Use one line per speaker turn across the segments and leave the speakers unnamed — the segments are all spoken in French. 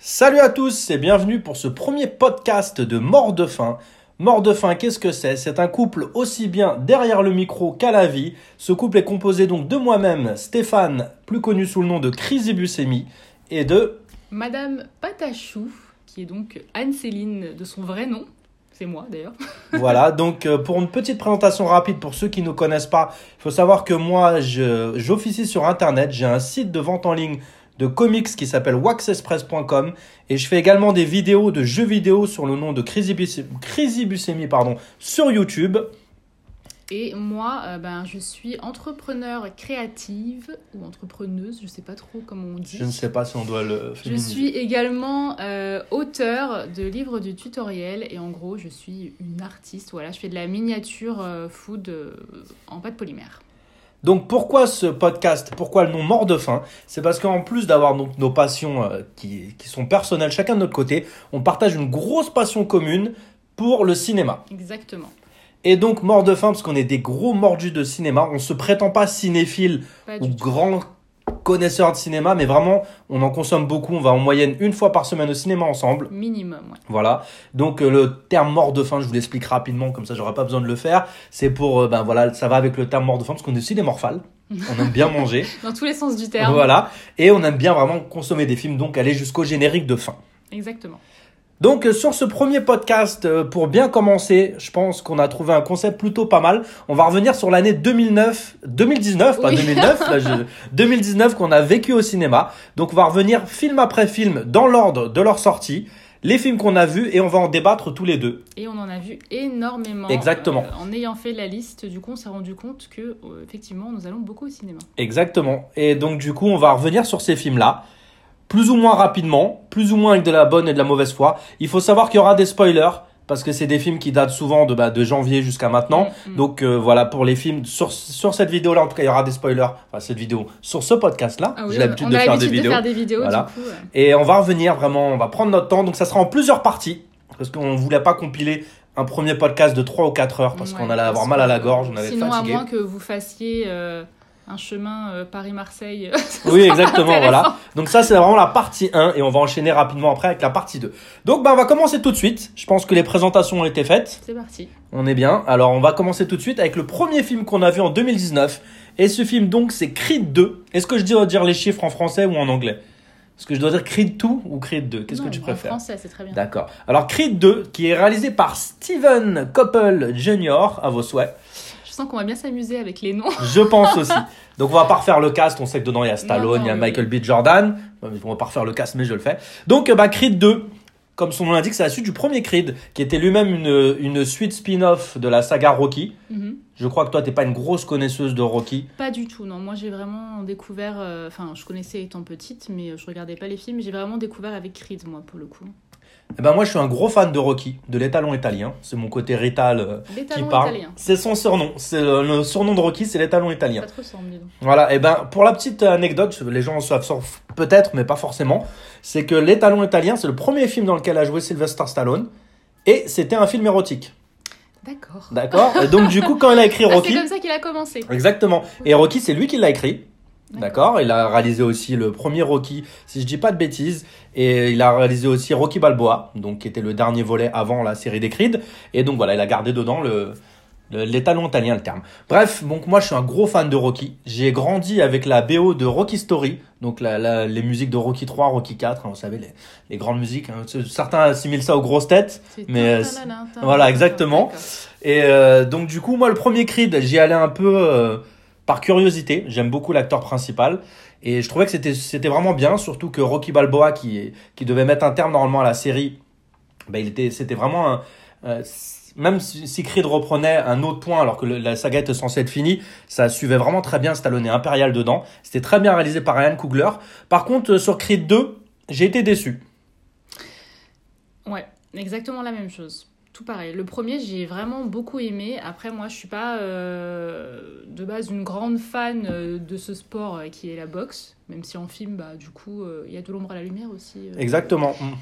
Salut à tous et bienvenue pour ce premier podcast de Mort de faim. Mort de faim, qu'est-ce que c'est? C'est un couple aussi bien derrière le micro qu'à la vie. Ce couple est composé donc de moi-même, Stéphane, plus connu sous le nom de Chrysibusemi, et de...
Madame Patachou, qui est donc Anne-Céline de son vrai nom. C'est moi d'ailleurs.
voilà, donc euh, pour une petite présentation rapide pour ceux qui ne connaissent pas, il faut savoir que moi, j'officie sur Internet, j'ai un site de vente en ligne de comics qui s'appelle waxexpress.com et je fais également des vidéos de jeux vidéo sur le nom de pardon, sur YouTube.
Et moi, euh, ben, je suis entrepreneur créative ou entrepreneuse, je sais pas trop comment on dit.
Je ne sais pas si on doit le
Je
féminiser.
suis également euh, auteur de livres du tutoriel et en gros, je suis une artiste. Voilà, je fais de la miniature euh, food en pâte polymère.
Donc pourquoi ce podcast? Pourquoi le nom Mort de faim? C'est parce qu'en plus d'avoir nos passions euh, qui, qui sont personnelles chacun de notre côté, on partage une grosse passion commune pour le cinéma.
Exactement.
Et donc Mort de faim parce qu'on est des gros mordus de cinéma, on se prétend pas cinéphile ou grand connaisseur de cinéma, mais vraiment on en consomme beaucoup, on va en moyenne une fois par semaine au cinéma ensemble.
Minimum, ouais.
Voilà. Donc euh, le terme mort de faim, je vous l'explique rapidement, comme ça j'aurai pas besoin de le faire. C'est pour, euh, ben voilà, ça va avec le terme mort de faim parce qu'on est aussi des morphales. On aime bien manger.
Dans tous les sens du terme.
Voilà. Et on aime bien vraiment consommer des films, donc aller jusqu'au générique de fin.
Exactement.
Donc euh, sur ce premier podcast, euh, pour bien commencer, je pense qu'on a trouvé un concept plutôt pas mal. On va revenir sur l'année 2009, 2019, pas
Oui.
2009, là, je- 2019 qu'on a vécu au cinéma. Donc on va revenir film après film dans l'ordre de leur sortie, les films qu'on a vus et on va en débattre tous les deux.
Et on en a vu énormément.
Exactement.
Euh, en ayant fait la liste, du coup, on s'est rendu compte que, euh, effectivement, nous allons beaucoup au cinéma.
Exactement. Et donc du coup, on va revenir sur ces films-là, plus ou moins rapidement, plus ou moins avec de la bonne et de la mauvaise foi. Il faut savoir qu'il y aura des spoilers parce que c'est des films qui datent souvent de, bah, de janvier jusqu'à maintenant.
Mm, mm.
Donc euh, voilà pour les films sur, sur cette vidéo là en tout cas il y aura des spoilers enfin cette vidéo sur ce podcast là
Ah oui,
j'ai l'habitude de faire des
de faire des vidéos,
Voilà.
du coup. ouais.
et on va revenir vraiment on va prendre notre temps donc ça sera en plusieurs parties parce qu'on voulait pas compiler un premier podcast de 3 ou 4 heures parce
Ouais,
qu'on allait avoir mal à la gorge on être
Sinon,
fatigué
à moins que vous fassiez euh, un chemin euh, Paris-Marseille.
Oui, exactement, voilà. Donc ça, c'est vraiment la partie 1 et on va enchaîner rapidement après avec la partie 2. Donc, bah, on va commencer tout de suite. Je pense que les présentations ont été faites.
C'est parti.
On est bien. Alors, on va commencer tout de suite avec le premier film qu'on a vu en 2019. Et ce film, donc, c'est Creed 2. Est-ce que je dois dire les chiffres en français ou en anglais? Est-ce que je dois dire Creed 2 ou Creed 2 Qu'est-ce que tu
En
préfères?
français, c'est très bien.
D'accord. Alors, Creed 2, qui est réalisé par Steven Coppel Jr., à vos souhaits.
Sens qu'on va bien s'amuser avec les noms.
Je pense aussi. Donc on va pas refaire le cast, on sait que dedans il y a Stallone, il y a Michael B. Jordan. On va pas refaire le cast, mais je le fais. Donc euh, bah, Creed 2, comme son nom l'indique, c'est la suite du premier Creed, qui était lui-même une, une suite spin-off de la saga Rocky.
Mhm.
Je crois que toi, t'es pas une grosse connaisseuse de Rocky.
Pas du tout, non. Moi, j'ai vraiment découvert. euh, Enfin, je connaissais étant petite, mais je regardais pas les films. J'ai vraiment découvert avec Creed, moi, pour le coup.
Eh ben moi, je suis un gros fan de Rocky, de l'étalon italien. C'est mon côté rital euh, qui parle. C'est son surnom. C'est le, le surnom de Rocky, c'est l'étalon italien.
Ça te ressemble, dis donc.
Voilà, et ben pour la petite anecdote, les gens en savent peut-être, mais pas forcément, c'est que L'étalon italien, c'est le premier film dans lequel a joué Sylvester Stallone, et c'était un film érotique.
D'accord.
D'accord Et donc du coup, quand il a écrit
Ah, c'est
Rocky,
comme ça qu'il a commencé.
exactement, et Rocky, c'est lui qui l'a écrit. D'accord, il a réalisé aussi le premier Rocky, si je dis pas de bêtises, et il a réalisé aussi Rocky Balboa, donc qui était le dernier volet avant la série des Creed, et donc voilà, il a gardé dedans le le- l'étalon italien le terme. Bref, donc moi je suis un gros fan de Rocky. J'ai grandi avec la BO de Rocky Story, donc la, la- les musiques de Rocky 3, Rocky 4, hein, vous savez les, les grandes musiques. hein. Certains assimilent ça aux grosses têtes, Mais, voilà, exactement. Et euh, donc du coup moi le premier Creed, j'y allais un peu euh, par curiosité. J'aime beaucoup l'acteur principal. Et je trouvais que c'était vraiment bien, surtout que Rocky Balboa, qui, devait mettre un terme normalement à la série, ben, il était, c'était vraiment un, euh, même si Creed reprenait un autre point alors que la saga était censée être finie, ça suivait vraiment très bien Stallone et Imperial dedans. C'était très bien réalisé par Ryan Coogler. Par contre, euh, sur Creed 2, j'ai été déçu.
Ouais, exactement la même chose. Tout pareil. Le premier, j'ai vraiment beaucoup aimé. Après, moi, je suis pas euh, de base une grande fan euh, de ce sport euh, qui est la boxe. Même si en film, bah, du coup, il y a de l'ombre à la lumière aussi.
Exactement, Mm.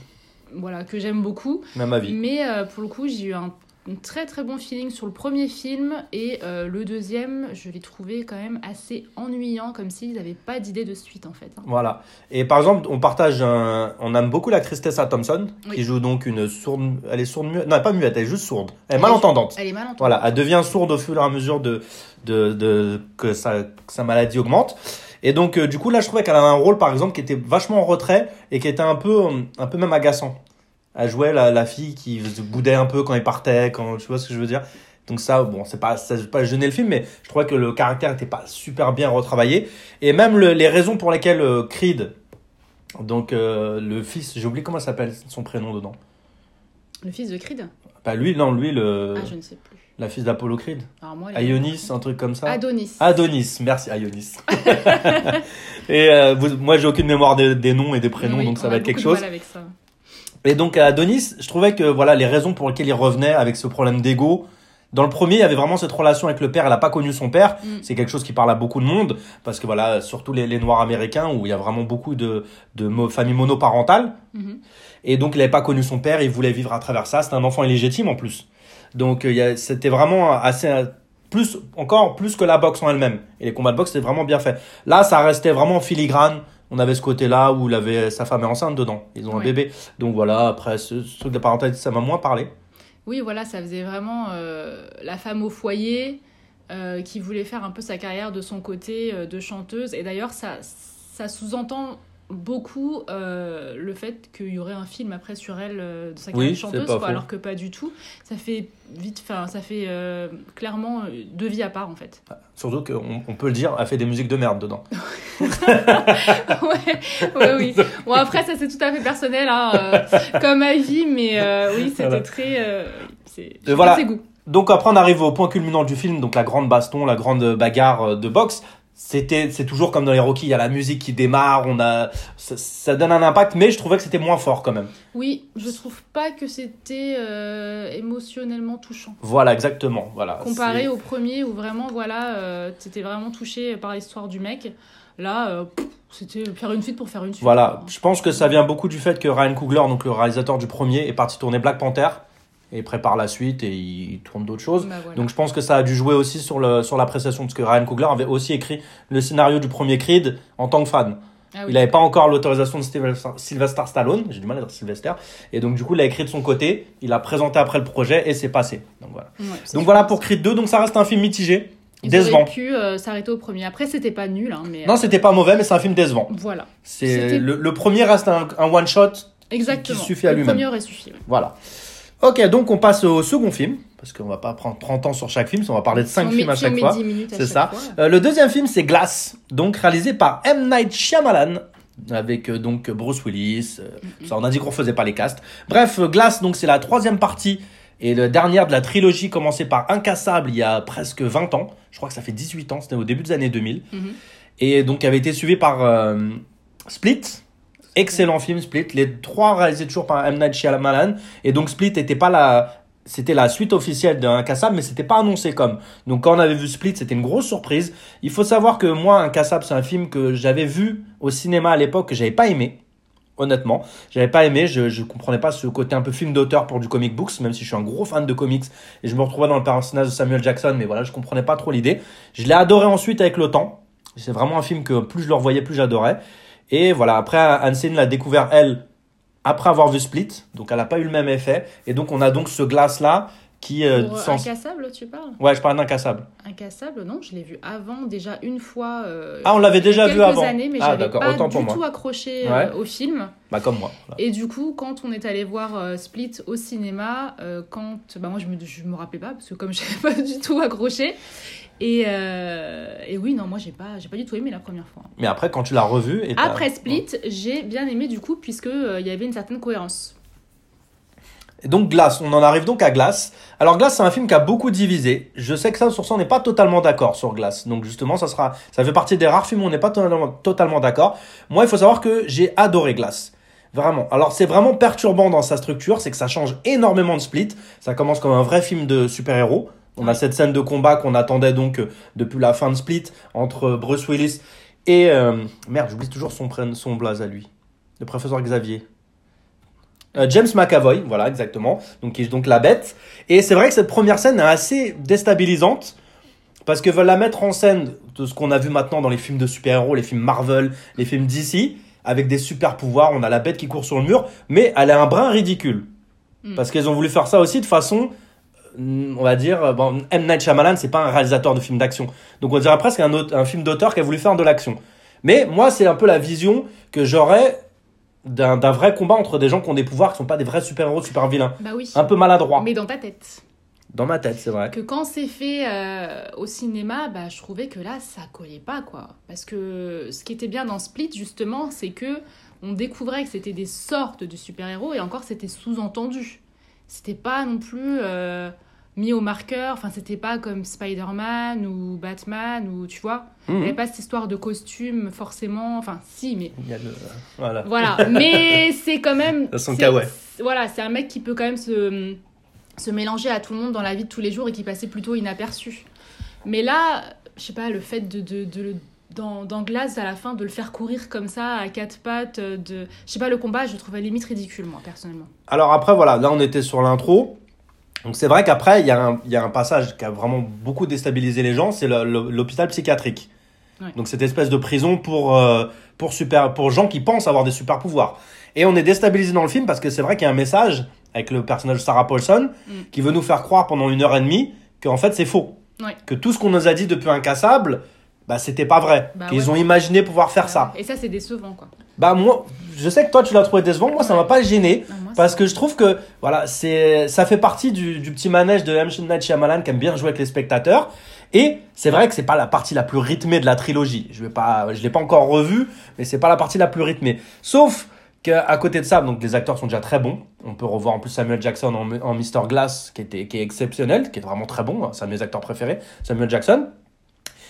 Voilà, que j'aime beaucoup.
même avis.
Mais pour le coup, j'ai eu un un très très bon feeling sur le premier film et euh, le deuxième, je l'ai trouvé quand même assez ennuyant, comme s'ils n'avaient pas d'idée de suite en fait. hein.
Voilà. Et par exemple, on partage un... On aime beaucoup l'actrice Tessa Thompson,
Oui.
qui joue donc une sourde... Elle est sourde muette. Non, pas muette, elle est juste sourde. Elle est
Elle est
malentendante.
Elle est malentendante.
Voilà, elle devient sourde au fur et à mesure de, de, de que, sa, que sa maladie augmente. Et donc, euh, du coup, là, je trouvais qu'elle avait un rôle, par exemple, qui était vachement en retrait et qui était un peu, un peu même agaçant. Elle jouait la, la fille qui se boudait un peu quand il partait, quand, tu vois ce que je veux dire? Donc ça, bon, c'est pas, ça pas gêner le film, mais je trouvais que le caractère était pas super bien retravaillé. Et même le- les raisons pour lesquelles euh, Creed, donc euh, le fils, j'ai oublié comment s'appelle son prénom dedans.
Le fils de Creed?
Pas lui, non, lui, le,
Ah, je ne sais plus.
la fille d'Apollo Creed.
Alors moi,
Ionis, un truc comme ça.
Adonis.
Adonis, merci Adonis. et euh, vous- moi j'ai aucune mémoire des, des noms et des prénoms,
Oui,
donc ça va être quelque chose.
avec ça.
Et donc à Adonis, je trouvais que voilà les raisons pour lesquelles il revenait avec ce problème d'ego. Dans le premier, il y avait vraiment cette relation avec le père. Elle n'a pas connu son père.
Mm.
C'est quelque chose qui parle à beaucoup de monde parce que voilà, surtout les, les Noirs américains où il y a vraiment beaucoup de, de familles monoparentales.
Mhm.
Et donc, il n'avait pas connu son père, il voulait vivre à travers ça. C'était un enfant illégitime en plus. Donc, euh, c'était vraiment assez. Plus, encore plus que la boxe en elle-même. Et les combats de boxe, c'était vraiment bien fait. Là, ça restait vraiment en filigrane. On avait ce côté-là où il avait sa femme est enceinte dedans. Ils ont un bébé. Donc voilà, après, ce, truc de parentalité, ça m'a moins parlé.
Oui, voilà, ça faisait vraiment euh, la femme au foyer euh, qui voulait faire un peu sa carrière de son côté euh, de chanteuse. Et d'ailleurs, ça, ça sous-entend beaucoup euh, le fait qu'il y aurait un film après sur elle euh, de sa carrière
Oui,
chanteuse, quoi, alors que pas du tout. Ça fait vite, enfin, ça fait euh, clairement deux vies à part en fait.
Surtout qu'on on peut le dire, elle fait des musiques de merde dedans.
ouais, ouais, oui. Bon, après, ça c'est tout à fait personnel, hein, comme avis, mais oui, c'était
Voilà.
très. c'est
voilà.
ses goûts.
Donc après on arrive au point culminant du film, donc la grande baston, la grande bagarre de boxe. C'était, c'est toujours comme dans les Rocky, il y a la musique qui démarre, on a, ça, ça donne un impact, mais je trouvais que c'était moins fort quand même.
Oui, je trouve pas que c'était euh, émotionnellement touchant.
Voilà, exactement, voilà.
Comparé au premier où vraiment, voilà, euh, t'étais vraiment touché par l'histoire du mec. Là, euh, c'était faire une suite pour faire une suite.
Voilà, je pense que ça vient beaucoup du fait que Ryan Coogler, donc le réalisateur du premier, est parti tourner Black Panther et prépare la suite et il tourne d'autres choses.
Bah, voilà.
Donc je pense que ça a dû jouer aussi sur le sur l'appréciation parce que Ryan Coogler avait aussi écrit le scénario du premier Creed en tant que fan.
Ah oui.
Il n'avait pas encore l'autorisation de Sylvester Stallone, j'ai du mal à dire Sylvester, et donc du coup il a écrit de son côté, il a présenté après le projet et c'est passé. Donc voilà.
Ouais,
Donc voilà pour Creed 2, donc ça reste un film mitigé,
Ils
décevant.
pu euh, s'arrêter au premier. Après, c'était pas nul, hein, mais.
Non,
euh,
c'était pas mauvais, mais c'est un film décevant.
Voilà,
C'est le, le premier reste un, un one shot,
exactement.
suffit à
Le
lui-même.
premier aurait suffi. ouais.
voilà. Ok, donc on passe au second film parce qu'on va pas prendre 30 ans sur chaque film, on va parler de 5
Si on
films à chaque fois.
10 minutes à
C'est ça.
fois.
Euh, le deuxième film, c'est Glass, donc réalisé par M. Night Shyamalan, avec euh, donc Bruce Willis. euh, ça, on a dit qu'on faisait pas les castes. Bref, Glass, donc c'est la troisième partie et la dernière de la trilogie commencée par Incassable il y a presque 20 ans. Je crois que ça fait 18 ans, c'était au début des années 2000.
Mhm.
Et donc avait été suivi par Split. Excellent film Split. Les trois réalisés toujours par M. Night Shyamalan. Et donc Split n'était pas la... C'était la suite officielle d'Incassable, mais c'était pas annoncé comme. Donc quand on avait vu Split, c'était une grosse surprise. Il faut savoir que moi, Incassable, c'est un film que j'avais vu au cinéma à l'époque que j'avais pas aimé. Honnêtement, j'avais pas aimé, je, je comprenais pas ce côté un peu film d'auteur pour du comic books, même si je suis un gros fan de comics et je me retrouvais dans le personnage de Samuel Jackson, mais voilà, je comprenais pas trop l'idée. Je l'ai adoré ensuite avec le temps. C'est vraiment un film que plus je le revoyais, plus j'adorais. Et voilà, après, Hansen l'a découvert, elle, après avoir vu Split, donc elle n'a pas eu le même effet. Et donc on a donc ce glace-là qui... euh,
Pour,
sans-
Incassable, tu parles?
Ouais, je parle d'incassable.
Incassable, non, je l'ai vu avant, déjà une fois. euh,
Ah, on l'avait déjà vu avant.
années, mais
ah,
j'avais pas
autant
du
moi.
tout accroché euh, au film.
Bah, comme moi.
Et du coup, quand on est allé voir euh, Split au cinéma, quand bah moi je me je me rappelais pas parce que comme j'avais pas du tout accroché. Et, euh, et oui, non, moi j'ai pas j'ai pas du tout aimé la première fois.
Mais après, quand tu l'as revu... Et
Après Split, j'ai bien aimé du coup puisque euh, y avait une certaine cohérence.
Et donc Glace, on en arrive donc à Glace. Alors Glace, c'est un film qui a beaucoup divisé. Je sais que ça, sur ça, on n'est pas totalement d'accord sur Glace. Donc justement, ça sera, ça fait partie des rares films où on n'est pas totalement, totalement d'accord. Moi, il faut savoir que j'ai adoré Glace. Vraiment. Alors c'est vraiment perturbant dans sa structure, c'est que ça change énormément de Split. Ça commence comme un vrai film de super-héros. On a cette scène de combat qu'on attendait donc euh, depuis la fin de Split entre Bruce Willis et euh, merde, j'oublie toujours son son blaze à lui, le professeur Xavier. Euh, James McAvoy, voilà, exactement. Donc, qui est donc la bête. Et c'est vrai que cette première scène est assez déstabilisante. Parce que veulent la mettre en scène de ce qu'on a vu maintenant dans les films de super-héros, les films Marvel, les films DC, avec des super pouvoirs. On a la bête qui court sur le mur, mais elle est un brin ridicule.
Mm.
Parce qu'ils ont voulu faire ça aussi de façon, on va dire, euh, bon, M. Night Shyamalan, c'est pas un réalisateur de films d'action. Donc on dirait presque un, autre- un film d'auteur qui a voulu faire de l'action. Mais moi, c'est un peu la vision que j'aurais d'un vrai combat entre des gens qui ont des pouvoirs qui sont pas des vrais super-héros, super-vilains.
Bah oui.
Un peu maladroit.
Mais dans ta tête.
Dans ma tête, c'est vrai.
Que quand c'est fait euh, au cinéma, bah, je trouvais que là, ça collait pas, quoi. Parce que ce qui était bien dans Split, justement, c'est que on découvrait que c'était des sortes de super-héros et encore, c'était sous-entendu. C'était pas non plus euh, mis au marqueur, enfin, c'était pas comme Spider-Man ou Batman ou tu vois. Il n'y
Mhm.
avait pas cette histoire de costume, forcément. Enfin, si, mais
Il y a le- Voilà.
voilà, mais c'est quand même.
De son kawaii.
c'est- Voilà, c'est un mec qui peut quand même se, se mélanger à tout le monde dans la vie de tous les jours et qui passait plutôt inaperçu. Mais là, je sais pas, le fait de, de, de dans, dans Glace à la fin de le faire courir comme ça à quatre pattes euh, de je sais pas le combat je le trouvais limite ridicule moi personnellement
Alors après, voilà, là on était sur l'intro. Donc c'est vrai qu'après, il y, a un- il y a un passage qui a vraiment beaucoup déstabilisé les gens, c'est l'hôpital psychiatrique.
Ouais.
Donc cette espèce de prison pour, euh, pour, super, pour gens qui pensent avoir des super pouvoirs. Et on est déstabilisé dans le film parce que c'est vrai qu'il y a un message avec le personnage de Sarah Paulson
Mm.
qui veut nous faire croire pendant une heure et demie qu'en fait c'est faux.
Ouais.
Que tout ce qu'on nous a dit depuis Incassable, bah c'était pas vrai.
Bah
Qu'ils
ouais.
ont imaginé pouvoir faire ça.
et ça c'est décevant quoi
Bah moi, je sais que toi tu l'as trouvé décevant, moi ça m'a pas gêné.
Ah,
Parce que je trouve que voilà, c'est ça fait partie du, du petit manège de M. Night Shyamalan qui aime bien jouer avec les spectateurs. Et c'est vrai que c'est pas la partie la plus rythmée de la trilogie. Je vais pas, je l'ai pas encore revu, mais c'est pas la partie la plus rythmée. Sauf qu'à côté de ça, donc les acteurs sont déjà très bons. On peut revoir en plus Samuel Jackson en, en Mr Glass, qui était qui est exceptionnel, qui est vraiment très bon. C'est un de mes acteurs préférés, Samuel Jackson.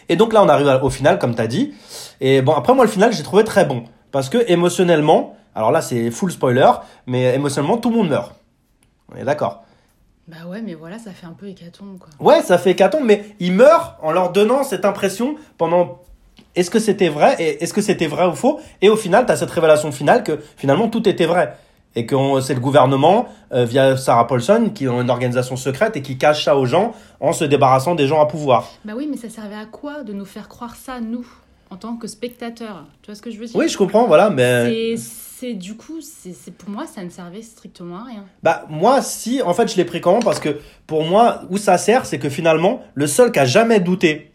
Et donc là, on arrive au final, comme tu as dit. Et bon, après, moi, le final, j'ai trouvé très bon. Parce que émotionnellement, alors là, c'est full spoiler, mais émotionnellement, tout le monde meurt. On est d'accord.
bah ouais mais voilà ça fait un peu hécatombe quoi
Ouais, ça fait hécatombe, mais ils meurent en leur donnant cette impression pendant. Est-ce que c'était vrai et est-ce que c'était vrai ou faux? Et au final, tu as cette révélation finale que finalement tout était vrai. Et que c'est le gouvernement, euh, via Sarah Paulson, qui ont une organisation secrète et qui cache ça aux gens en se débarrassant des gens à pouvoir.
bah oui mais ça servait à quoi de nous faire croire ça nous? En tant que spectateurs tu vois ce que je veux dire
Oui, je comprends, voilà, mais.
C'est- du coup, c'est pour moi, ça ne servait strictement à rien.
Bah moi si en fait je l'ai pris comment? Parce que pour moi où ça sert c'est que finalement le seul qui a jamais douté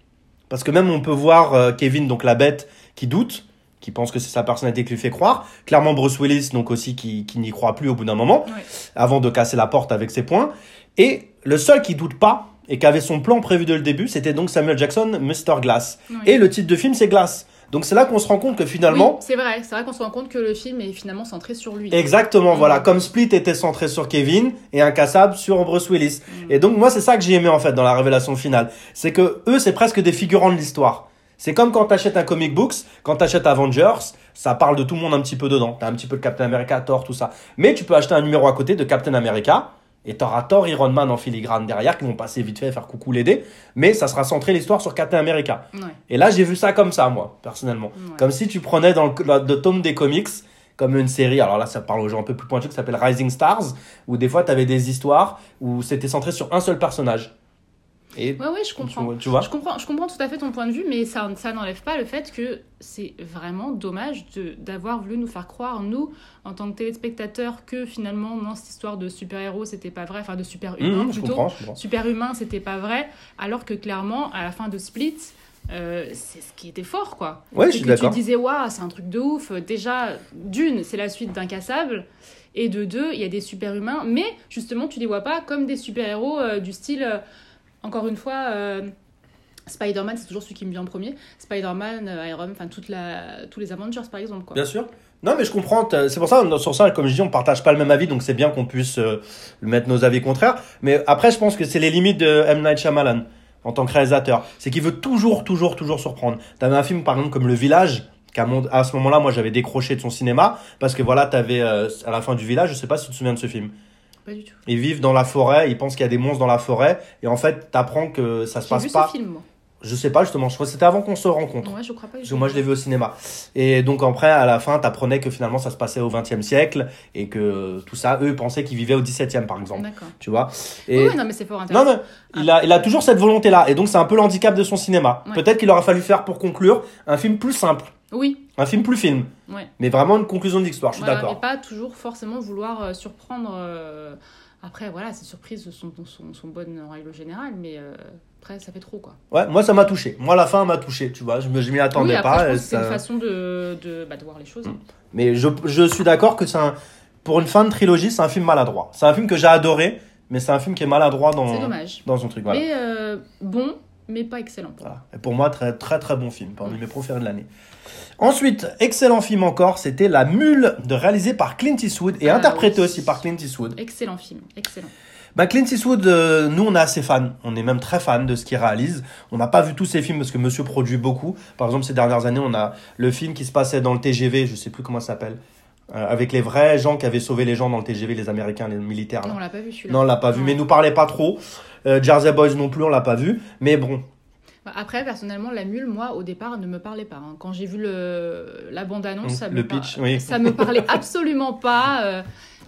parce que même on peut voir euh, Kevin donc la bête qui doute qui pense que c'est sa personnalité qui lui fait croire clairement Bruce Willis donc aussi qui, qui n'y croit plus au bout d'un moment
Ouais.
avant de casser la porte avec ses poings et le seul qui doute pas et qui avait son plan prévu dès le début c'était donc Samuel Jackson Mr Glass
Oui.
et le titre de film c'est Glass donc c'est là qu'on se rend compte que finalement
Oui, c'est vrai, c'est vrai qu'on se rend compte que le film est finalement centré sur lui.
Exactement,
Mm.
voilà. Comme Split était centré sur Kevin et Incassable sur Bruce Willis.
Mm.
Et donc, moi, c'est ça que j'ai aimé, en fait, dans la révélation finale. C'est que eux, c'est presque des figurants de l'histoire. C'est comme quand t'achètes un comic books, quand t'achètes Avengers, ça parle de tout le monde un petit peu dedans. T'as un petit peu de Captain America, Thor, tout ça. Mais tu peux acheter un numéro à côté de Captain America, et t'auras Thor, Iron Man en filigrane derrière, qui vont passer vite fait faire coucou l'aider. Mais ça sera centré l'histoire sur Captain America.
Ouais,
Et là, j'ai vu ça comme ça, moi, personnellement.
ouais.
Comme si tu prenais dans le, le, le tome des comics, comme une série, alors là, ça parle aux gens un peu plus pointus, qui s'appelle Rising Stars, où des fois, tu avais des histoires où c'était centré sur un seul personnage. Et
Ouais, ouais, je comprends.
tu, tu vois
Je comprends, je comprends tout à fait ton point de vue, mais ça, ça n'enlève pas le fait que c'est vraiment dommage d'avoir voulu nous faire croire, nous, en tant que téléspectateurs, que finalement, non, cette histoire de super-héros, c'était pas vrai, enfin de super-humain
Mmh,
plutôt. Super-humain, c'était pas vrai, alors que clairement, à la fin de Split, euh, c'est ce qui était fort, quoi.
Ouais, je suis
que tu disais, waouh, c'est un truc de ouf. Déjà, d'une, c'est la suite d'Incassable. Et de deux, il y a des super-humains. Mais justement, tu les vois pas comme des super-héros euh, du style. euh, encore une fois, euh, Spider-Man, c'est toujours celui qui me vient en premier. Spider-Man, euh, Iron Man, enfin, tous les Avengers, par exemple. Quoi.
Bien sûr. Non, mais je comprends. C'est pour ça, sur ça, comme je dis, on partage pas le même avis, donc c'est bien qu'on puisse euh, mettre nos avis contraires. Mais après, je pense que c'est les limites de M. Night Shyamalan en tant que réalisateur. C'est qu'il veut toujours, toujours, toujours surprendre. T'avais un film, par exemple, comme Le Village, qu'à ce moment-là, moi, j'avais décroché de son cinéma, parce que voilà, t'avais euh, à la fin du village, je sais pas si tu te souviens de ce film.
Pas du tout.
Ils vivent dans la forêt, ils pensent qu'il y a des monstres dans la forêt, et en fait, t'apprends que ça se passe
vu
pas.
ce film, moi.
Je sais pas, justement. Je crois que c'était avant qu'on se rencontre.
Ouais, je crois pas.
Parce que moi, je l'ai vu au cinéma. Et donc, après, à la fin, t'apprenais que finalement, ça se passait au XXe siècle et que tout ça, eux, pensaient qu'ils vivaient au XVIIe, par exemple.
D'accord.
Tu vois?
Oui,
Et
oui, non, mais c'est fort
non,
intéressant.
mais il a, il a toujours cette volonté-là. Et donc, c'est un peu l'handicap de son cinéma.
Ouais.
Peut-être qu'il aurait fallu faire, pour conclure, un film plus simple.
Oui,
Un film plus film.
ouais.
Mais vraiment une conclusion de l'histoire, je suis
Voilà,
d'accord.
mais pas toujours forcément vouloir euh, surprendre. euh, Après, voilà, ces surprises sont, sont, sont bonnes en règle générale, mais euh, après, ça fait trop, quoi.
Ouais, moi, ça m'a touché. Moi, la fin m'a touché, tu vois. Je je m'y attendais
oui, après,
pas.
je que c'est une façon de, de, bah, de voir les choses. hein.
Mais je, je suis d'accord que c'est un. Pour une fin de trilogie, c'est un film maladroit. C'est un film que j'ai adoré, mais c'est un film qui est maladroit dans,
dommage.
dans son truc. Voilà.
Mais euh, bon, mais pas excellent.
Voilà. Et pour moi, très très très bon film, parmi mes préférés de l'année. Ensuite, excellent film encore, c'était La Mule, de réalisé par Clint Eastwood et
Ah,
interprété
oui.
aussi par Clint Eastwood.
Excellent film, excellent.
Bah, Clint Eastwood, euh, nous on est assez fans, on est même très fans de ce qu'il réalise. On n'a pas vu tous ses films parce que Monsieur produit beaucoup. Par exemple, ces dernières années, on a le film qui se passait dans le TGV, je sais plus comment ça s'appelle, euh, avec les vrais gens qui avaient sauvé les gens dans le TGV, les Américains, les militaires. là.
Non, on l'a pas vu celui-là.
Non, on l'a pas vu, mais nous parlait pas trop. Euh, Jersey Boys non plus, on l'a pas vu. Mais bon,
Bah, Après, personnellement, la mule, moi, au départ, ne me parlait pas. hein. Quand j'ai vu le, la bande-annonce, ça
le
me par-
pitch, oui.
ça me parlait absolument pas. euh,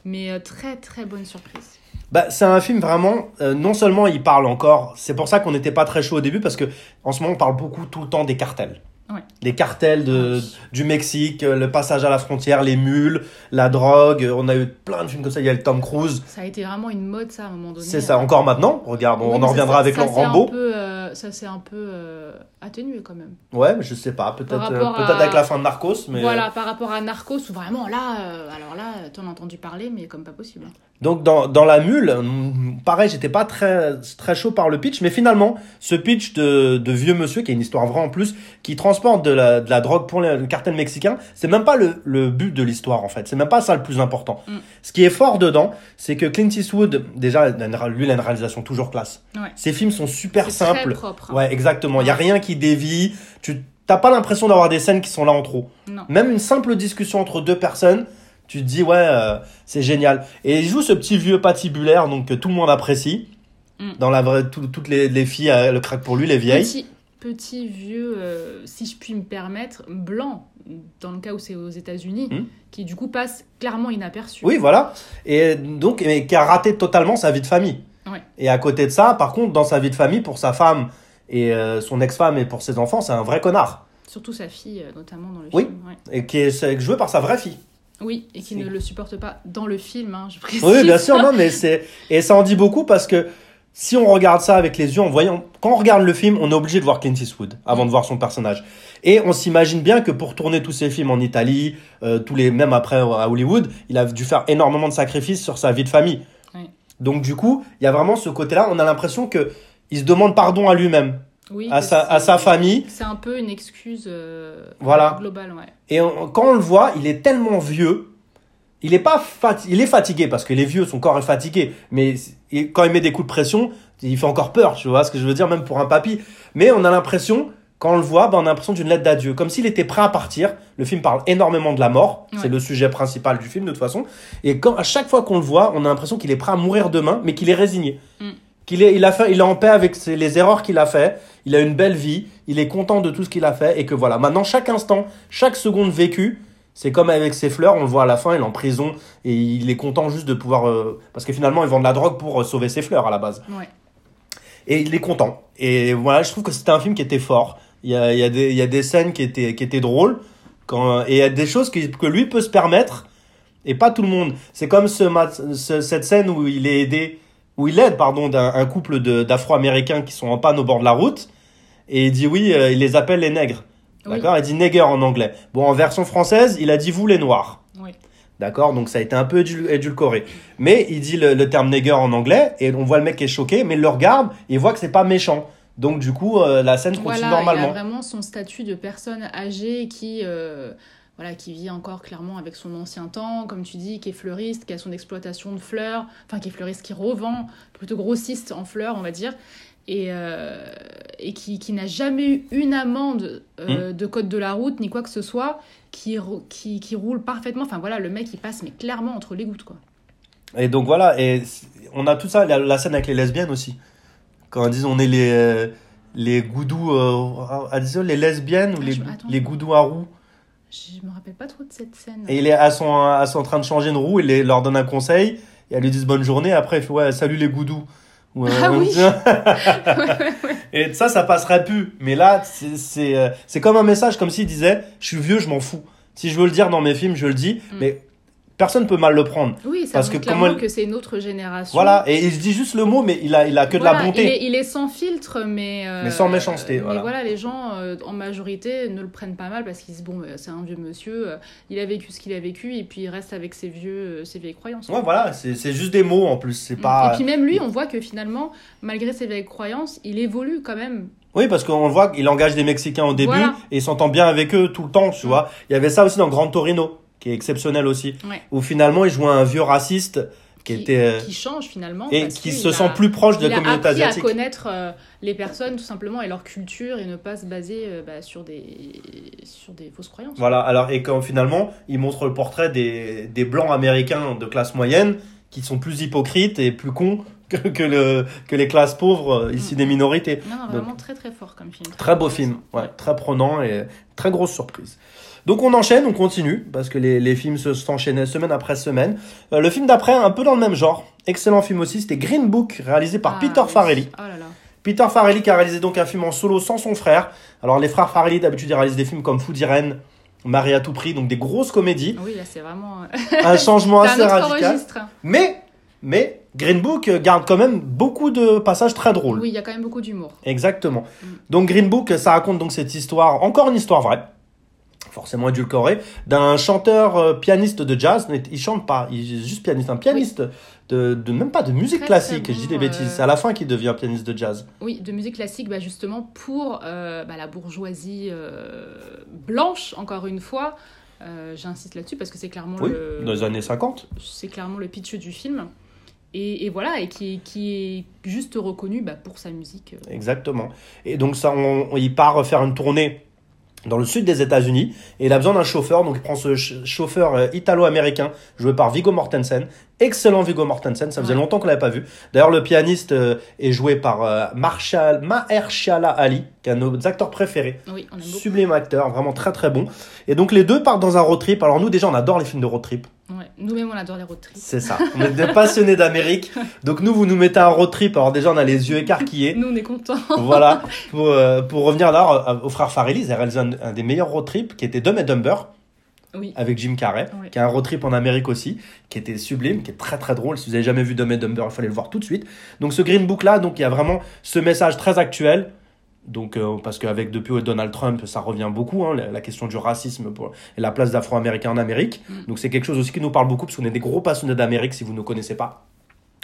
mais euh, très, très bonne surprise.
Bah, c'est un film vraiment, euh, non seulement il parle encore, c'est pour ça qu'on n'était pas très chaud au début, parce que en ce moment on parle beaucoup tout le temps des cartels.
Ouais.
Les cartels de,
Oui.
du Mexique, euh, le passage à la frontière, les mules, la drogue, on a eu plein de films comme ça, il y a le Tom Cruise.
Ça a été vraiment une mode, ça, à un moment donné.
C'est ça, encore maintenant, regarde, on,
Oui,
on
mais
en reviendra
ça-
avec
ça
le
s'est un
Rambo.
peu, euh, ça s'est un peu euh, atténué quand même.
Ouais, mais je sais pas, peut-être euh, peut-être
à-
avec la fin de Narcos, mais...
Voilà, par rapport à Narcos, où vraiment là, euh, alors là, t'en as entendu parler, mais comme pas possible.
Donc dans, dans la mule, mm, pareil, j'étais pas très, très chaud par le pitch, mais finalement, ce pitch de, de vieux monsieur, qui est une histoire vraie en plus, qui transporte de la, de la drogue pour le, cartel mexicain, c'est même pas le, le but de l'histoire en fait, c'est même pas ça le plus important.
Mm.
Ce qui est fort dedans, c'est que Clint Eastwood, déjà, lui, il a une réalisation toujours classe.
Ouais.
Ses films sont super simples.
Propre. hein.
Ouais, exactement, il y a rien qui dévie, tu t'as pas l'impression d'avoir des scènes qui sont là en trop.
Non.
Même une simple discussion entre deux personnes, tu te dis ouais, euh, c'est génial. Et il joue ce petit vieux patibulaire donc que tout le monde apprécie.
Mm.
Dans la vraie, tout- toutes les, les filles euh, le craquent pour lui, les vieilles.
Petit, petit vieux, euh, si je puis me permettre, blanc, dans le cas où c'est aux États-Unis,
Hmm.
qui du coup passe clairement inaperçu.
Oui, voilà. Et donc, mais qui a raté totalement sa vie de famille.
Ouais.
Et à côté de ça, par contre, dans sa vie de famille, pour sa femme et euh, son ex-femme et pour ses enfants, c'est un vrai connard.
Surtout sa fille, euh, notamment dans le
Oui.
film. ouais.
Et qui est joué par sa vraie fille.
Oui, et qui ne le supporte pas dans le film, hein, je précise.
Oui, bien sûr, non, mais c'est. Et ça en dit beaucoup parce que si on regarde ça avec les yeux, en voyant. Quand on regarde le film, on est obligé de voir Clint Eastwood avant de voir son personnage. Et on s'imagine bien que pour tourner tous ces films en Italie, euh, tous les même après à Hollywood, il a dû faire énormément de sacrifices sur sa vie de famille. Donc du coup, il y a vraiment ce côté-là. On a l'impression que il se demande pardon à lui-même,
Oui,
à
que
sa, à
c'est-
sa famille.
C'est un peu une excuse euh,
Voilà.
globale, ouais.
Et on- quand on le voit, il est tellement vieux. Il est pas fati- il est fatigué parce qu'il est vieux, son corps est fatigué. Mais il- quand il met des coups de pression, il fait encore peur, tu vois ce que je veux dire, même pour un papy. Mais on a l'impression, quand on le voit, ben, on a l'impression d'une lettre d'adieu, comme s'il était prêt à partir. Le film parle énormément de la mort,
Ouais.
c'est le sujet principal du film de toute façon. Et quand à chaque fois qu'on le voit, on a l'impression qu'il est prêt à mourir demain, mais qu'il est résigné.
Mm.
Qu'il est, il a fait, il est en paix avec ses- les erreurs qu'il a fait. Il a une belle vie. Il est content de tout ce qu'il a fait et que voilà. Maintenant, chaque instant, chaque seconde vécue, c'est comme avec ses fleurs. On le voit à la fin, il est en prison et il est content juste de pouvoir, euh, parce que finalement, il vend de la drogue pour euh, sauver ses fleurs à la base.
Ouais.
Et il est content. Et voilà, je trouve que c'était un film qui était fort. Il y a, y a, y a des scènes qui étaient, qui étaient drôles. Quand, et il y a des choses que, que lui peut se permettre. Et pas tout le monde. C'est comme ce, cette scène où il est aidé, où il aide, pardon, d'un un couple d'Afro-Américains qui sont en panne au bord de la route. Et il dit oui, euh, il les appelle les nègres.
Oui.
D'accord? Il dit nègre en anglais. Bon, en version française, il a dit vous les noirs.
Oui.
D'accord? Donc ça a été un peu édul- édulcoré. Mais il dit le, le terme nigger en anglais et on voit le mec qui est choqué, mais il le regarde et il voit que c'est pas méchant. Donc du coup, euh, la scène continue
Voilà, il a
normalement.
vraiment son statut de personne âgée qui, euh, voilà, qui vit encore clairement avec son ancien temps, comme tu dis, qui est fleuriste, qui a son exploitation de fleurs, enfin qui est fleuriste, qui revend, plutôt grossiste en fleurs, on va dire, et, euh, et qui, qui n'a jamais eu une amende
Hmm.
de code de la route, ni quoi que ce soit, qui, qui, qui roule parfaitement. Enfin voilà, le mec il passe, mais clairement entre les gouttes, quoi.
Et donc voilà, et on a tout ça, la, la scène avec les lesbiennes aussi. Quand ils disent on est les, euh, les goudous, euh, à dire les lesbiennes ou
Ah,
les,
attends.
les goudous à roue.
Je me rappelle pas trop de cette scène.
Et il est à son, à son en train de changer une roue, il les- leur donne un conseil, et elles lui disent bonne journée, après il fait ouais, salut les goudous. Ou,
Ah oui.
et ça, ça passerait plus. Mais là, c'est- c'est euh, c'est comme un message, comme s'il disait je suis vieux, je m'en fous. Si je veux le dire dans mes films, je le dis,
Mm.
mais personne peut mal le prendre.
Oui, ça
Parce que comment
que c'est une autre génération.
Voilà, et il se dit juste le mot, mais il a, il a que de
Voilà,
la bonté.
Il est, il est sans filtre, mais. euh,
Mais sans méchanceté,
Mais
voilà.
voilà, les gens, euh, en majorité, ne le prennent pas mal parce qu'ils se disent bon, euh, c'est un vieux monsieur, euh, il a vécu ce qu'il a vécu, et puis il reste avec ses, vieux, ses vieilles croyances.
Ouais, voilà, c'est juste des mots en plus, c'est pas.
Et puis même lui, on voit que finalement, malgré ses vieilles croyances, il évolue quand même.
Oui, parce qu'on le voit qu'il engage des Mexicains au début
Voilà.
et il s'entend bien avec eux tout le temps, tu
Mm.
vois. Il y avait ça aussi dans Grand Torino, qui est exceptionnel aussi,
Ouais.
où finalement il jouait un vieux raciste qui, était euh,
qui change finalement.
et
parce
qui se
a-
sent plus proche de
il
la
a
communauté
appris
asiatique.
à connaître euh, les personnes tout simplement et leur culture et ne pas se baser euh, bah, sur, des, sur des fausses croyances.
Voilà, alors et quand finalement il montre le portrait des, des blancs américains de classe moyenne qui sont plus hypocrites et plus cons que, que, le, que les classes pauvres ici
Mm.
des minorités.
Non, non,
Donc,
vraiment très très fort comme film.
Très beau film, ouais, très prenant et très grosse surprise. Donc on enchaîne, on continue, parce que les, les films se s'enchaînaient semaine après semaine. Euh, le film d'après, un peu dans le même genre, excellent film aussi, c'était Green Book, réalisé par
Ah,
Peter
oui.
Farrelly.
Oh là là.
Peter Farrelly qui a réalisé donc un film en solo sans son frère. Alors les frères Farrelly d'habitude ils réalisent des films comme Food Irene, Marie à tout prix, donc des grosses comédies.
Oui, là c'est vraiment. euh,
Un changement assez
un
radical.
registre.
Mais, mais Green Book garde quand même beaucoup de passages très drôles.
Oui, il y a quand même beaucoup d'humour.
Exactement.
Mm.
Donc Green Book, ça raconte donc cette histoire, encore une histoire vraie, forcément édulcorée, d'un chanteur euh, pianiste de jazz. mais Il chante pas, il est juste pianiste, un pianiste de, de même pas de musique
Très,
classique.
très
je dis des bêtises.
euh,
C'est à la fin qu'il devient pianiste de jazz.
Oui, de musique classique, bah, justement pour euh, bah, la bourgeoisie blanche, encore une fois. J'insiste là-dessus parce que c'est clairement
Oui,
le.
dans les années 50.
c'est clairement le pitch du film. Et, et voilà, et qui, qui est juste reconnu bah, pour sa musique.
Exactement. Et donc ça, on, on- il part faire une tournée dans le sud des États-Unis et il a besoin d'un chauffeur. Donc il prend ce ch- chauffeur euh, italo-américain joué par Viggo Mortensen. Excellent Viggo Mortensen, ça faisait
Ouais.
longtemps qu'on l'avait pas vu. D'ailleurs le pianiste euh, est joué par euh, Marshall Mahershala Ali, qui est un de nos acteurs préférés.
Oui, on aime.
Sublime acteur, vraiment très très bon. Et donc les deux partent dans un road trip. Alors nous déjà on adore les films de road trip.
Ouais. Nous-mêmes, on adore les road trips.
C'est ça. On est des passionnés d'Amérique. Donc nous vous nous mettez un road trip. Alors déjà on a les yeux écarquillés.
Nous, on est contents.
voilà, pour, euh, pour revenir là euh, aux frères Farrelly, ils ont réalisé un, un des meilleurs road trips qui était Dumb and Dumber
Oui.
avec Jim Carrey,
Oui.
qui a un road trip en Amérique aussi, qui était sublime, qui est très très drôle. Si vous avez jamais vu Dumb and Dumber, il fallait le voir tout de suite. Donc ce Green Book là, donc il y a vraiment ce message très actuel. Donc euh, parce qu'avec depuis Donald Trump, ça revient beaucoup hein, la, la question du racisme pour, et la place d'Afro-Américains en Amérique.
Mm.
Donc c'est quelque chose aussi qui nous parle beaucoup parce qu'on est des gros passionnés d'Amérique si vous ne connaissez pas.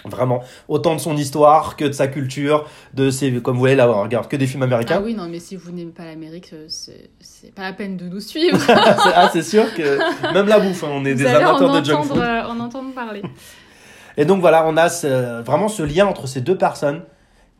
Vraiment, autant de son histoire que de sa culture, de ses, comme vous voyez là, on regarde que des films américains.
Ah oui, non, mais si vous n'aimez pas l'Amérique, euh, c'est pas la peine de nous suivre.
C'est- ah, c'est sûr que même la bouffe, hein, on est
Vous
des
en
amateurs de junk food.
euh, en entendre parler.
Et donc voilà, on a ce- vraiment ce lien entre ces deux personnes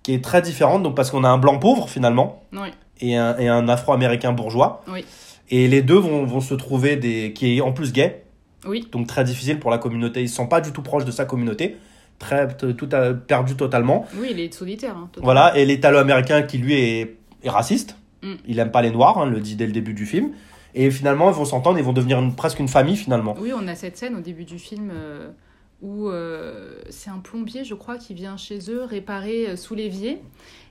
qui est très différent, donc parce qu'on a un blanc pauvre finalement
Oui.
et un, et un afro-américain bourgeois.
Oui.
Et les deux vont, vont se trouver des qui est en plus gay,
Oui.
donc très difficile pour la communauté. Ils se sentent pas du tout proches de sa communauté, très tout a perdu totalement.
Oui, il est solitaire. hein.
Voilà, et l'italo-américain qui lui est, est raciste,
Mm.
il aime pas les noirs, hein, le dit dès le début du film. Et finalement, ils vont s'entendre, ils vont devenir une- presque une famille finalement.
Oui, on a cette scène au début du film euh, où euh, c'est un plombier, je crois, qui vient chez eux réparer euh, sous l'évier.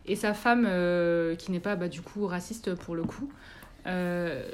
Et sa femme, euh, qui n'est pas bah, du coup raciste pour le coup,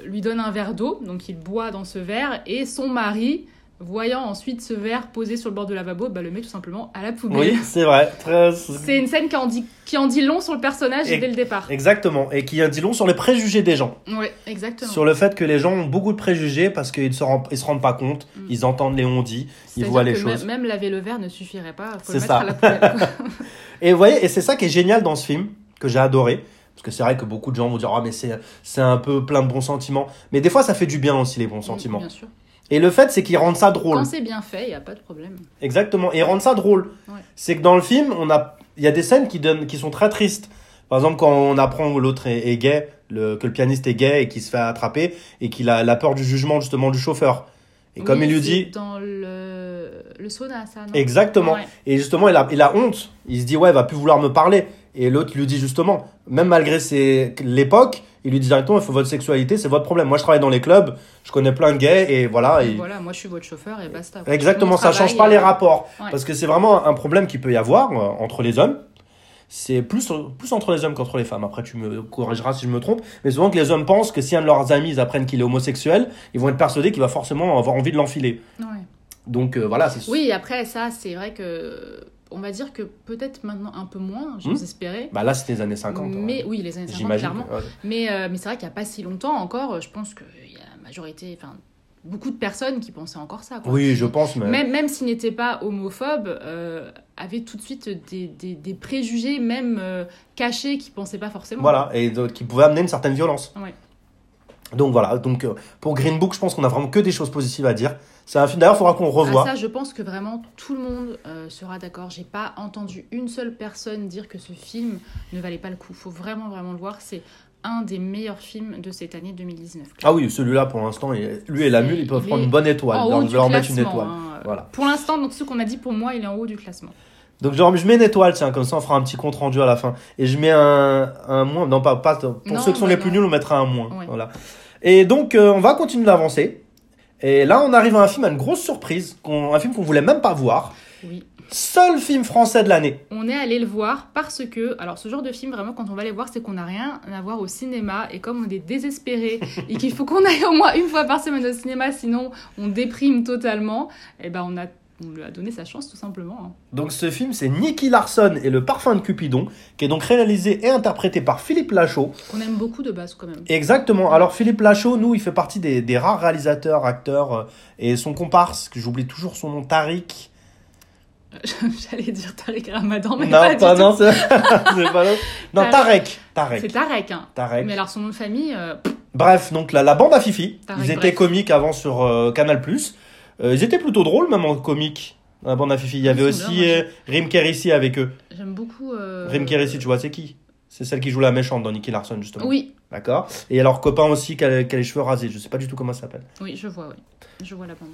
lui donne un verre d'eau. Donc il boit dans ce verre. Et son mari, voyant ensuite ce verre posé sur le bord de lavabo, bah, le met tout simplement à la poubelle.
Oui, c'est vrai. Très...
C'est une scène qui en, dit, qui en dit long sur le personnage
Et-
dès le départ.
Exactement. Et qui en dit long sur les préjugés des gens.
Oui, exactement.
Sur le fait que les gens ont beaucoup de préjugés parce qu'ils ne se, rendent- ils se rendent pas compte,
Mm.
ils entendent les on-dit.
C'est-à-dire
voient les
que
choses.
Même, laver le verre ne suffirait pas. Faut
C'est
le mettre
ça.
à la poubelle.
Et vous voyez, et c'est ça qui est génial dans ce film, que j'ai adoré. Parce que c'est vrai que beaucoup de gens vont dire, ah, mais c'est, c'est un peu plein de bons sentiments. Mais des fois, ça fait du bien aussi, les bons sentiments.
Bien sûr.
Et le fait, c'est qu'ils rendent ça drôle.
Quand c'est bien fait, il n'y a pas de problème.
Exactement. Et ils rendent ça drôle.
Ouais.
C'est que dans le film, on a, il y a des scènes qui donnent, qui sont très tristes. Par exemple, quand on apprend que l'autre est, est gay, le, que le pianiste est gay et qu'il se fait attraper et qu'il a la peur du jugement, justement, du chauffeur. Et comme
Oui,
il lui dit,
Dans le, le sauna, ça, non?
Exactement.
Ouais.
Et justement, il a, il a honte. Il se dit, ouais, il va plus vouloir me parler. Et l'autre lui dit justement, même malgré l'époque, il lui dit directement, il faut votre sexualité, c'est votre problème. Moi, je travaille dans les clubs, je connais plein de gays, et voilà. et-
Voilà, moi je suis votre chauffeur et basta.
Exactement, ça change pas les
euh,
rapports.
ouais.
Parce que c'est vraiment un problème qui peut y avoir euh, entre les hommes. C'est plus, plus entre les hommes qu'entre les femmes. Après, tu me corrigeras si je me trompe. Mais souvent que les hommes pensent que si un de leurs amis ils apprennent qu'il est homosexuel, ils vont être persuadés qu'il va forcément avoir envie de l'enfiler.
Ouais.
Donc euh, voilà, c'est
Oui, après ça, c'est vrai que on va dire que peut-être maintenant un peu moins, j'ose
Hmm.
espérer.
Bah là, c'était les années 50.
mais
ouais.
oui, les années 50,
J'imagine.
clairement.
ouais.
Mais, euh, mais c'est vrai qu'il n'y a pas si longtemps encore, je pense qu'il y a la majorité, enfin, beaucoup de personnes qui pensaient encore ça. Quoi.
Oui, je pense, mais.
Même, même s'ils n'étaient pas homophobes, euh, avaient tout de suite des, des, des préjugés, même euh, cachés, qu'ils ne pensaient pas forcément.
Voilà, et qui pouvait amener une certaine violence.
Ouais.
Donc voilà, donc euh, pour Green Book, je pense qu'on a vraiment que des choses positives à dire. C'est un film, d'ailleurs, il faudra qu'on
Ah,
revoie.
ça, je pense que vraiment tout le monde euh, sera d'accord. J'ai pas entendu une seule personne dire que ce film ne valait pas le coup. Faut vraiment, vraiment le voir. C'est un des meilleurs films de cette année 2019.
Ah oui, celui-là, pour l'instant, il- lui et la mule, ils peuvent
Il
prendre une bonne étoile. vais leur mettre une étoile.
hein.
Voilà.
Pour l'instant, donc ce qu'on a dit pour moi, il est en haut du classement.
Donc genre, je mets une étoile, tiens, comme ça on fera un petit compte rendu à la fin. Et je mets un, un moins, non pas, pas pour
Non,
ceux qui sont
bah
les plus nuls, on mettra un moins.
Ouais.
Voilà. Et donc euh, on va continuer d'avancer. Et là on arrive à un film, à une grosse surprise, un film qu'on voulait même pas voir.
Oui.
Seul film français de l'année.
On est allé le voir parce que, alors ce genre de film, vraiment, quand on va les voir, c'est qu'on n'a rien à voir au cinéma. Et comme on est désespéré et qu'il faut qu'on aille au moins une fois par semaine au cinéma, sinon on déprime totalement, et ben on, a, on lui a donné sa chance tout simplement. hein.
Donc ce film c'est Nicky Larson et le parfum de Cupidon, qui est donc réalisé et interprété par Philippe Lachaud.
Qu'on aime beaucoup de base quand même.
Exactement. Alors Philippe Lachaud, nous, il fait partie des, des rares réalisateurs, acteurs, euh, et son comparse, que j'oublie toujours son nom, Tariq.
J'allais dire Tariq Ramadan, mais
non,
pas,
pas,
du
non, c'est c'est pas l'autre. Non,
Tarek.
Tarek. Tarek.
C'est Tarek, hein.
Tarek.
Mais alors son nom de famille, euh,
Bref, donc la, la bande à Fifi,
Tarek,
ils étaient
bref.
comiques avant sur euh, Canal+. Euh, ils étaient plutôt drôles, même en comique, la bande à Fifi. Il y avait aussi euh, Rim Kérissi avec eux.
j'aime beaucoup. euh,
Rim Kérissi, tu vois, c'est qui? C'est celle qui joue la méchante dans Nicky Larson, justement.
Oui,
D'accord Et alors, copain aussi, qui a, qui a les cheveux rasés. Je sais pas du tout comment ça s'appelle.
oui, je vois, oui. Je vois la bande.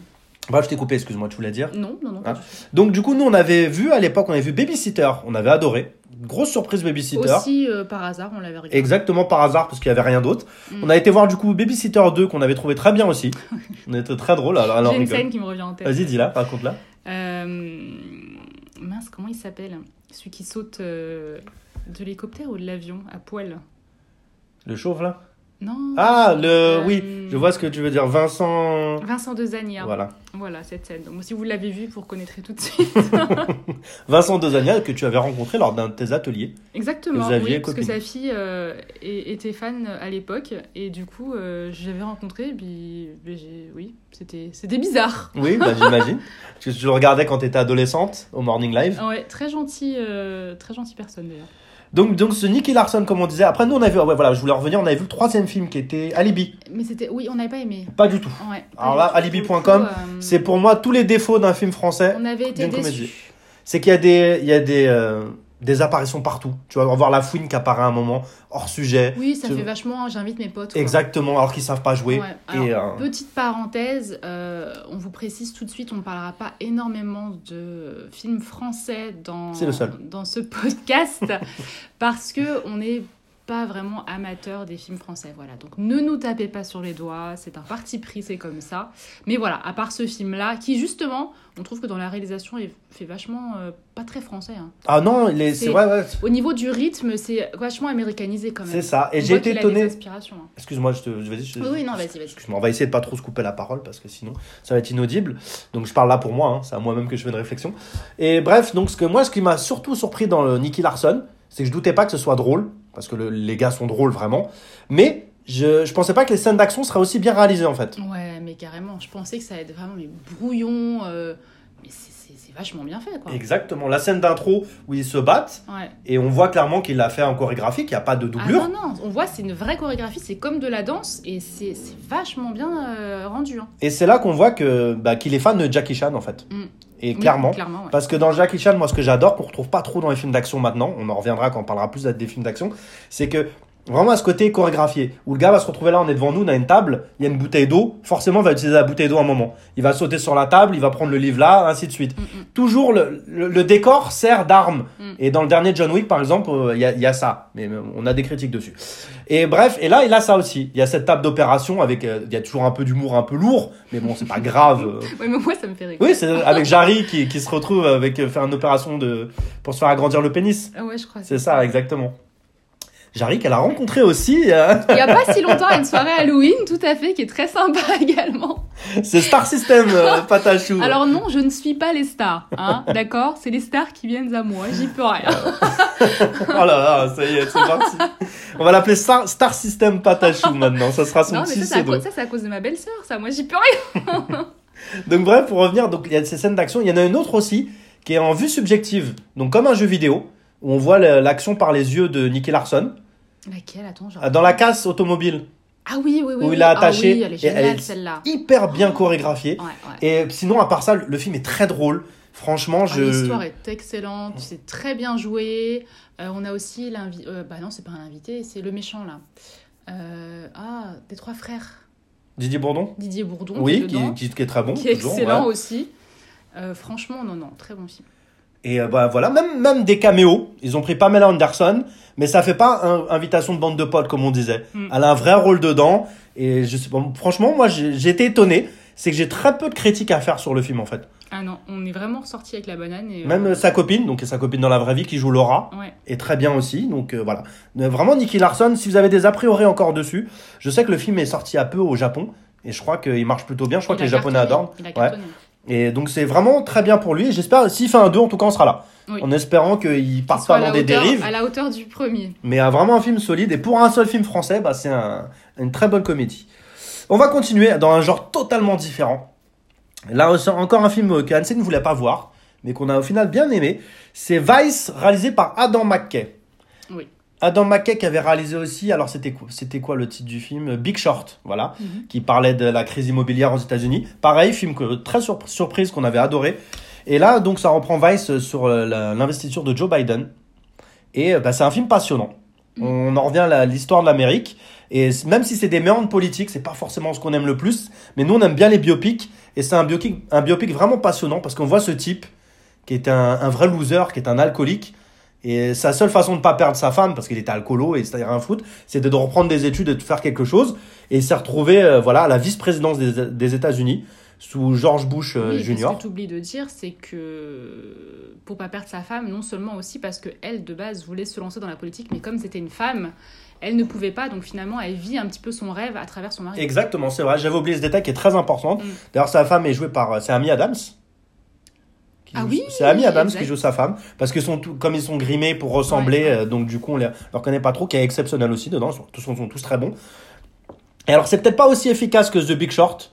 Bref, je t'ai coupé, excuse-moi, tu voulais dire
Non, non, non.
Ah. Donc du coup, nous on avait vu à l'époque, on avait vu Babysitter, on avait adoré. Grosse surprise Babysitter.
Aussi, euh, par hasard, on l'avait regardé.
Exactement par hasard parce qu'il y avait rien d'autre.
Mm.
On a été voir du coup Babysitter 2 qu'on avait trouvé très bien aussi. on était très drôle. Alors, alors
J'ai une
rigole.
scène qui me revient en tête.
Vas-y, dis-la, raconte-la.
Euh, Mince, comment il s'appelle? Celui qui saute euh, de l'hélicoptère ou de l'avion à poil?
Le chauve là?
Non.
Ah, le
Euh,
oui, je vois ce que tu veux dire. Vincent.
Vincent Dezania. Voilà.
Voilà.
cette scène. Donc, si vous l'avez vu, vous reconnaîtrez tout de suite.
Vincent Dezania que tu avais rencontré lors d'un de tes ateliers.
Exactement.
Vous aviez
Oui, parce que sa fille euh, était fan à l'époque. Et du coup, euh, je l'avais rencontré. et Puis, ben, j'ai- oui, c'était c'était bizarre.
Oui, bah, j'imagine. Parce que tu le regardais quand tu étais adolescente au Morning Live.
Ouais, très gentil, euh, très gentille personne d'ailleurs.
Donc, donc ce Nicky Larson, comme on disait. Après, nous on a vu, ouais, voilà, je voulais revenir, on avait vu le troisième film qui était Alibi.
Mais c'était, oui, on n'avait pas aimé.
Pas du tout.
Ouais, pas
Alors là, alibi.com,
euh,
C'est pour moi tous les défauts d'un film français.
On avait été déçus.
C'est qu'il y a des, il y a des, euh, des apparitions partout. Tu vas voir la fouine qui apparaît à un moment hors sujet.
Oui, ça
Tu-
fait vachement. J'invite mes potes. quoi.
Exactement, alors qu'ils savent pas jouer.
Ouais. Alors,
Et, euh,
Petite parenthèse, euh, on vous précise tout de suite, on ne parlera pas énormément de films français dans,
C'est le seul.
dans ce podcast parce que on n'est pas vraiment amateur des films français. Voilà, donc ne nous tapez pas sur les doigts, c'est un parti pris, c'est comme ça. Mais voilà, à part ce film-là, qui justement, on trouve que dans la réalisation, il fait vachement euh, pas très français. hein.
Ah non, c'est vrai, ouais,
Au niveau du rythme, c'est vachement américanisé quand même.
c'est ça. Et j'ai été étonné.
hein.
Excuse-moi, je te, je- vas-y. je-
Oui, oui, non, vas-y, vas-y.
Excuse-moi, on va essayer de pas trop se couper la parole parce que sinon ça va être inaudible. Donc je parle là pour moi, hein, c'est à moi-même que je fais une réflexion. Et bref, donc ce que moi, ce qui m'a surtout surpris dans le Nicky Larson, c'est que je doutais pas que ce soit drôle parce que le- les gars sont drôles vraiment, mais je, je pensais pas que les scènes d'action seraient aussi bien réalisées en fait.
Ouais, mais carrément. Je pensais que ça allait être vraiment mais brouillon. euh, mais c'est- c'est vachement bien fait, quoi.
Exactement, la scène d'intro où ils se battent
Ouais.
et on voit clairement qu'il a fait en chorégraphie, qu'il n'y a pas de
Ah
doublure.
non, non, on voit, c'est une vraie chorégraphie, c'est comme de la danse et c'est c'est vachement bien euh, rendu. hein.
Et c'est là qu'on voit que bah, qu'il est fan de Jackie Chan en fait.
Mm.
Et
Oui,
clairement.
clairement ouais.
Parce que dans Jackie Chan, moi, ce que j'adore, qu'on retrouve pas trop dans les films d'action maintenant, on en reviendra quand on parlera plus des films d'action, c'est que Vraiment à ce côté chorégraphié, où le gars va se retrouver là, on est devant nous, on a une table, il y a une bouteille d'eau, forcément il va utiliser la bouteille d'eau à un moment. Il va sauter sur la table, il va prendre le livre là, ainsi de suite.
Mm, mm.
Toujours le, le, le décor sert d'arme.
Mm.
Et dans le dernier John Wick par exemple, euh, il y, a, il y a ça, mais euh, on a des critiques dessus. Et bref, et là il a ça aussi. Il y a cette table d'opération avec, euh, il y a toujours un peu d'humour un peu lourd, mais bon c'est pas grave. euh.
Ouais, mais moi, ça me fait rire.
Oui, c'est avec Jarry qui, qui se retrouve avec euh, faire une opération de pour se faire agrandir le pénis.
Ah ouais, je crois.
C'est ça, exactement. Jarry qu'elle a rencontré aussi, euh,
Il y a pas si longtemps, à une soirée Halloween, tout à fait, qui est très sympa également.
c'est Star System, euh, Patachou.
Alors non, je ne suis pas les stars, hein, d'accord? C'est les stars qui viennent à moi, j'y peux rien.
Oh là là, ça y est, c'est parti. On va l'appeler Star, Star System Patachou maintenant, ça sera son
Non, mais ça,
pseudo.
ça, c'est à cause de ma belle-sœur, ça, moi, j'y peux rien.
Donc bref, pour revenir, donc il y a ces scènes d'action, il y en a une autre aussi qui est en vue subjective, donc comme un jeu vidéo où on voit l'action par les yeux de Nicky Larson
Laquelle? Attends, genre...
euh, dans la casse automobile,
Ah oui, oui, oui.
où il a
Ah
attaché,
oui, elle est
et elle
géniale,
est-
celle-là.
hyper bien chorégraphiée.
Ouais, ouais.
Et sinon, à part ça, le film est très drôle. Franchement,
Ah,
je.
L'histoire est excellente, c'est très bien joué. Euh, on a aussi l'invité. bah non, c'est pas un invité, c'est le méchant là. Euh, ah, des trois frères.
Didier Bourdon
Didier Bourdon.
Oui,
qui est,
qui, qui est très bon.
qui est excellent
ouais.
aussi. Euh, franchement, non, non, très bon film.
Et euh, bah, voilà, même, même des caméos. Ils ont pris Pamela Anderson, mais ça fait pas un, invitation de bande de potes, comme on disait.
Mm.
Elle a un vrai rôle dedans. Et je sais pas, franchement, moi, j'ai été étonné. C'est que j'ai très peu de critiques à faire sur le film, en fait.
Ah non, on est vraiment ressorti avec la banane. Et, euh,
Même euh, sa copine, donc sa copine dans la vraie vie, qui joue Laura,
Ouais.
est très bien aussi. Donc euh, voilà. Vraiment, Nicky Larson, si vous avez des a priori encore dessus, je sais que le film est sorti à peu au Japon. Et je crois qu'il marche plutôt bien. Je crois
Il
que les Japonais adorent. Ouais. Et donc c'est vraiment très bien pour lui. J'espère, s'il fait un 2, en tout cas, on sera là.
Oui.
En espérant qu'il parte pas dans des
hauteur-
dérives.
À la hauteur du premier.
Mais euh, vraiment un film solide. Et pour un seul film français, bah, c'est un- une très bonne comédie. On va continuer dans un genre totalement différent. Là, encore un film que Hansen ne voulait pas voir, mais qu'on a au final bien aimé. C'est Vice, réalisé par Adam McKay.
Oui.
Adam McKay qui avait réalisé aussi, alors c'était quoi, c'était quoi le titre du film? Big Short, voilà,
Mhm.
qui parlait de la crise immobilière aux États-Unis. Pareil, film que, très sur- surprise qu'on avait adoré. Et là, donc, ça reprend Vice sur euh, l'investiture de Joe Biden. Et euh, bah, c'est un film passionnant.
Mhm.
On en revient à l'histoire de l'Amérique. Et même si c'est des méandres politiques, c'est pas forcément ce qu'on aime le plus. Mais nous, on aime bien les biopics. Et c'est un biopic, un biopic vraiment passionnant parce qu'on voit ce type qui est un, un vrai loser, qui est un alcoolique. Et sa seule façon de pas perdre sa femme, parce qu'il était alcoolo et c'est-à-dire un foot, c'était de reprendre des études et de faire quelque chose. Et il s'est retrouvé euh, voilà, à la vice-présidence des, des États-Unis sous George Bush euh,
Oui,
Jr.
Ce que tu oublies de dire, c'est que pour pas perdre sa femme, non seulement aussi parce que elle de base voulait se lancer dans la politique, mais comme c'était une femme, elle ne pouvait pas. Donc finalement, elle vit un petit peu son rêve à travers son mari.
Exactement, c'est vrai. J'avais oublié ce détail qui est très important.
Mm.
D'ailleurs, sa femme est jouée par. euh, C'est Amy Adams.
Ah oui,
C'est Amy Adams
exact.
qui joue sa femme. Parce que sont tout- comme ils sont grimés pour ressembler,
Ouais, ouais.
euh, donc du coup, on les on les reconnaît pas trop, qui est exceptionnel aussi dedans. Ils sont, tous, sont tous très bons. Et alors, c'est peut-être pas aussi efficace que The Big Short.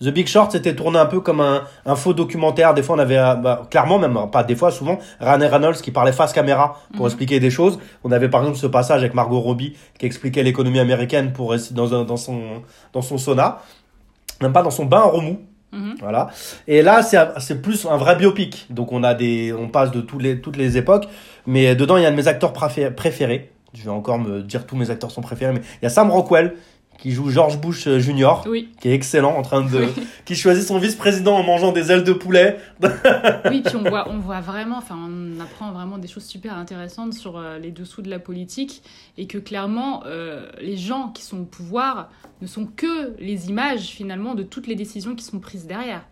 The Big Short, c'était tourné un peu comme un, un faux documentaire. Des fois, on avait, euh, bah, clairement, même pas des fois, souvent, Ryan Reynolds qui parlait face caméra pour
Mhm.
expliquer des choses. On avait par exemple ce passage avec Margot Robbie qui expliquait l'économie américaine pour dans, un- dans, son, dans son sauna, même pas dans son bain à remous.
Mhm.
Voilà. Et là, c'est plus un vrai biopic. Donc on a des, on passe de les, toutes les époques. Mais dedans, il y a un de mes acteurs préfé- préférés. Je vais encore me dire tous mes acteurs sont préférés, mais il y a Sam Rockwell qui joue George Bush euh, Jr.
Oui,
qui est excellent en train de,
Oui.
qui choisit son vice-président en mangeant des ailes de poulet.
oui, puis on voit, on voit vraiment, enfin, on apprend vraiment des choses super intéressantes sur euh, les dessous de la politique et que clairement, euh, les gens qui sont au pouvoir ne sont que les images finalement de toutes les décisions qui sont prises derrière.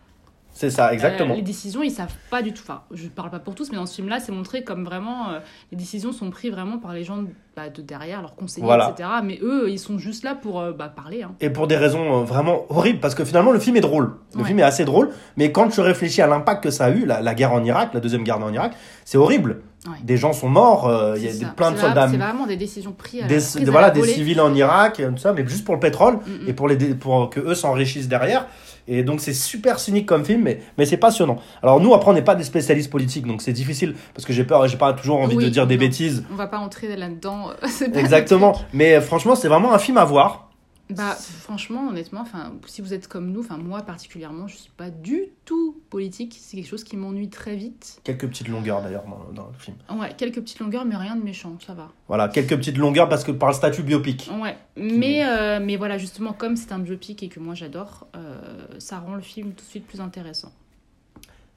C'est ça, exactement.
Euh, les décisions, ils savent pas du tout. Enfin, je parle pas pour tous, mais dans ce film-là, c'est montré comme vraiment euh, les décisions sont prises vraiment par les gens bah, de derrière, leurs conseillers,
Voilà.
etc. Mais eux, ils sont juste là pour euh, bah, parler. hein.
Et pour des raisons vraiment horribles, parce que finalement le film est drôle. Le
Ouais.
film est assez drôle, mais quand tu réfléchis à l'impact que ça a eu, la, la guerre en Irak, la deuxième guerre en Irak, c'est horrible.
Ouais.
Des gens sont morts, il y a des- plein de soldats,
C'est vraiment des décisions prises
des,
prises
voilà, des civils en Irak, tout ça, mais juste pour le pétrole
Mm, mm.
et pour, les, pour que eux s'enrichissent derrière. Et donc c'est super cynique comme film, mais, mais c'est passionnant. Alors nous, après, on n'est pas des spécialistes politiques, donc c'est difficile, parce que j'ai peur, j'ai pas toujours envie
Oui,
de dire des
non.
bêtises.
On va pas entrer là-dedans. pas
Exactement. Mais euh, franchement, c'est vraiment un film à voir.
Bah, franchement, honnêtement, enfin, si vous êtes comme nous, enfin, moi particulièrement, je suis pas du tout politique. C'est quelque chose qui m'ennuie très vite.
Quelques petites longueurs d'ailleurs dans, dans le film.
Ouais, quelques petites longueurs, mais rien de méchant, ça va.
Voilà, quelques petites longueurs parce que par le statut biopic.
Ouais, mais, euh, mais voilà, justement, comme c'est un biopic et que moi j'adore, euh, ça rend le film tout de suite plus intéressant.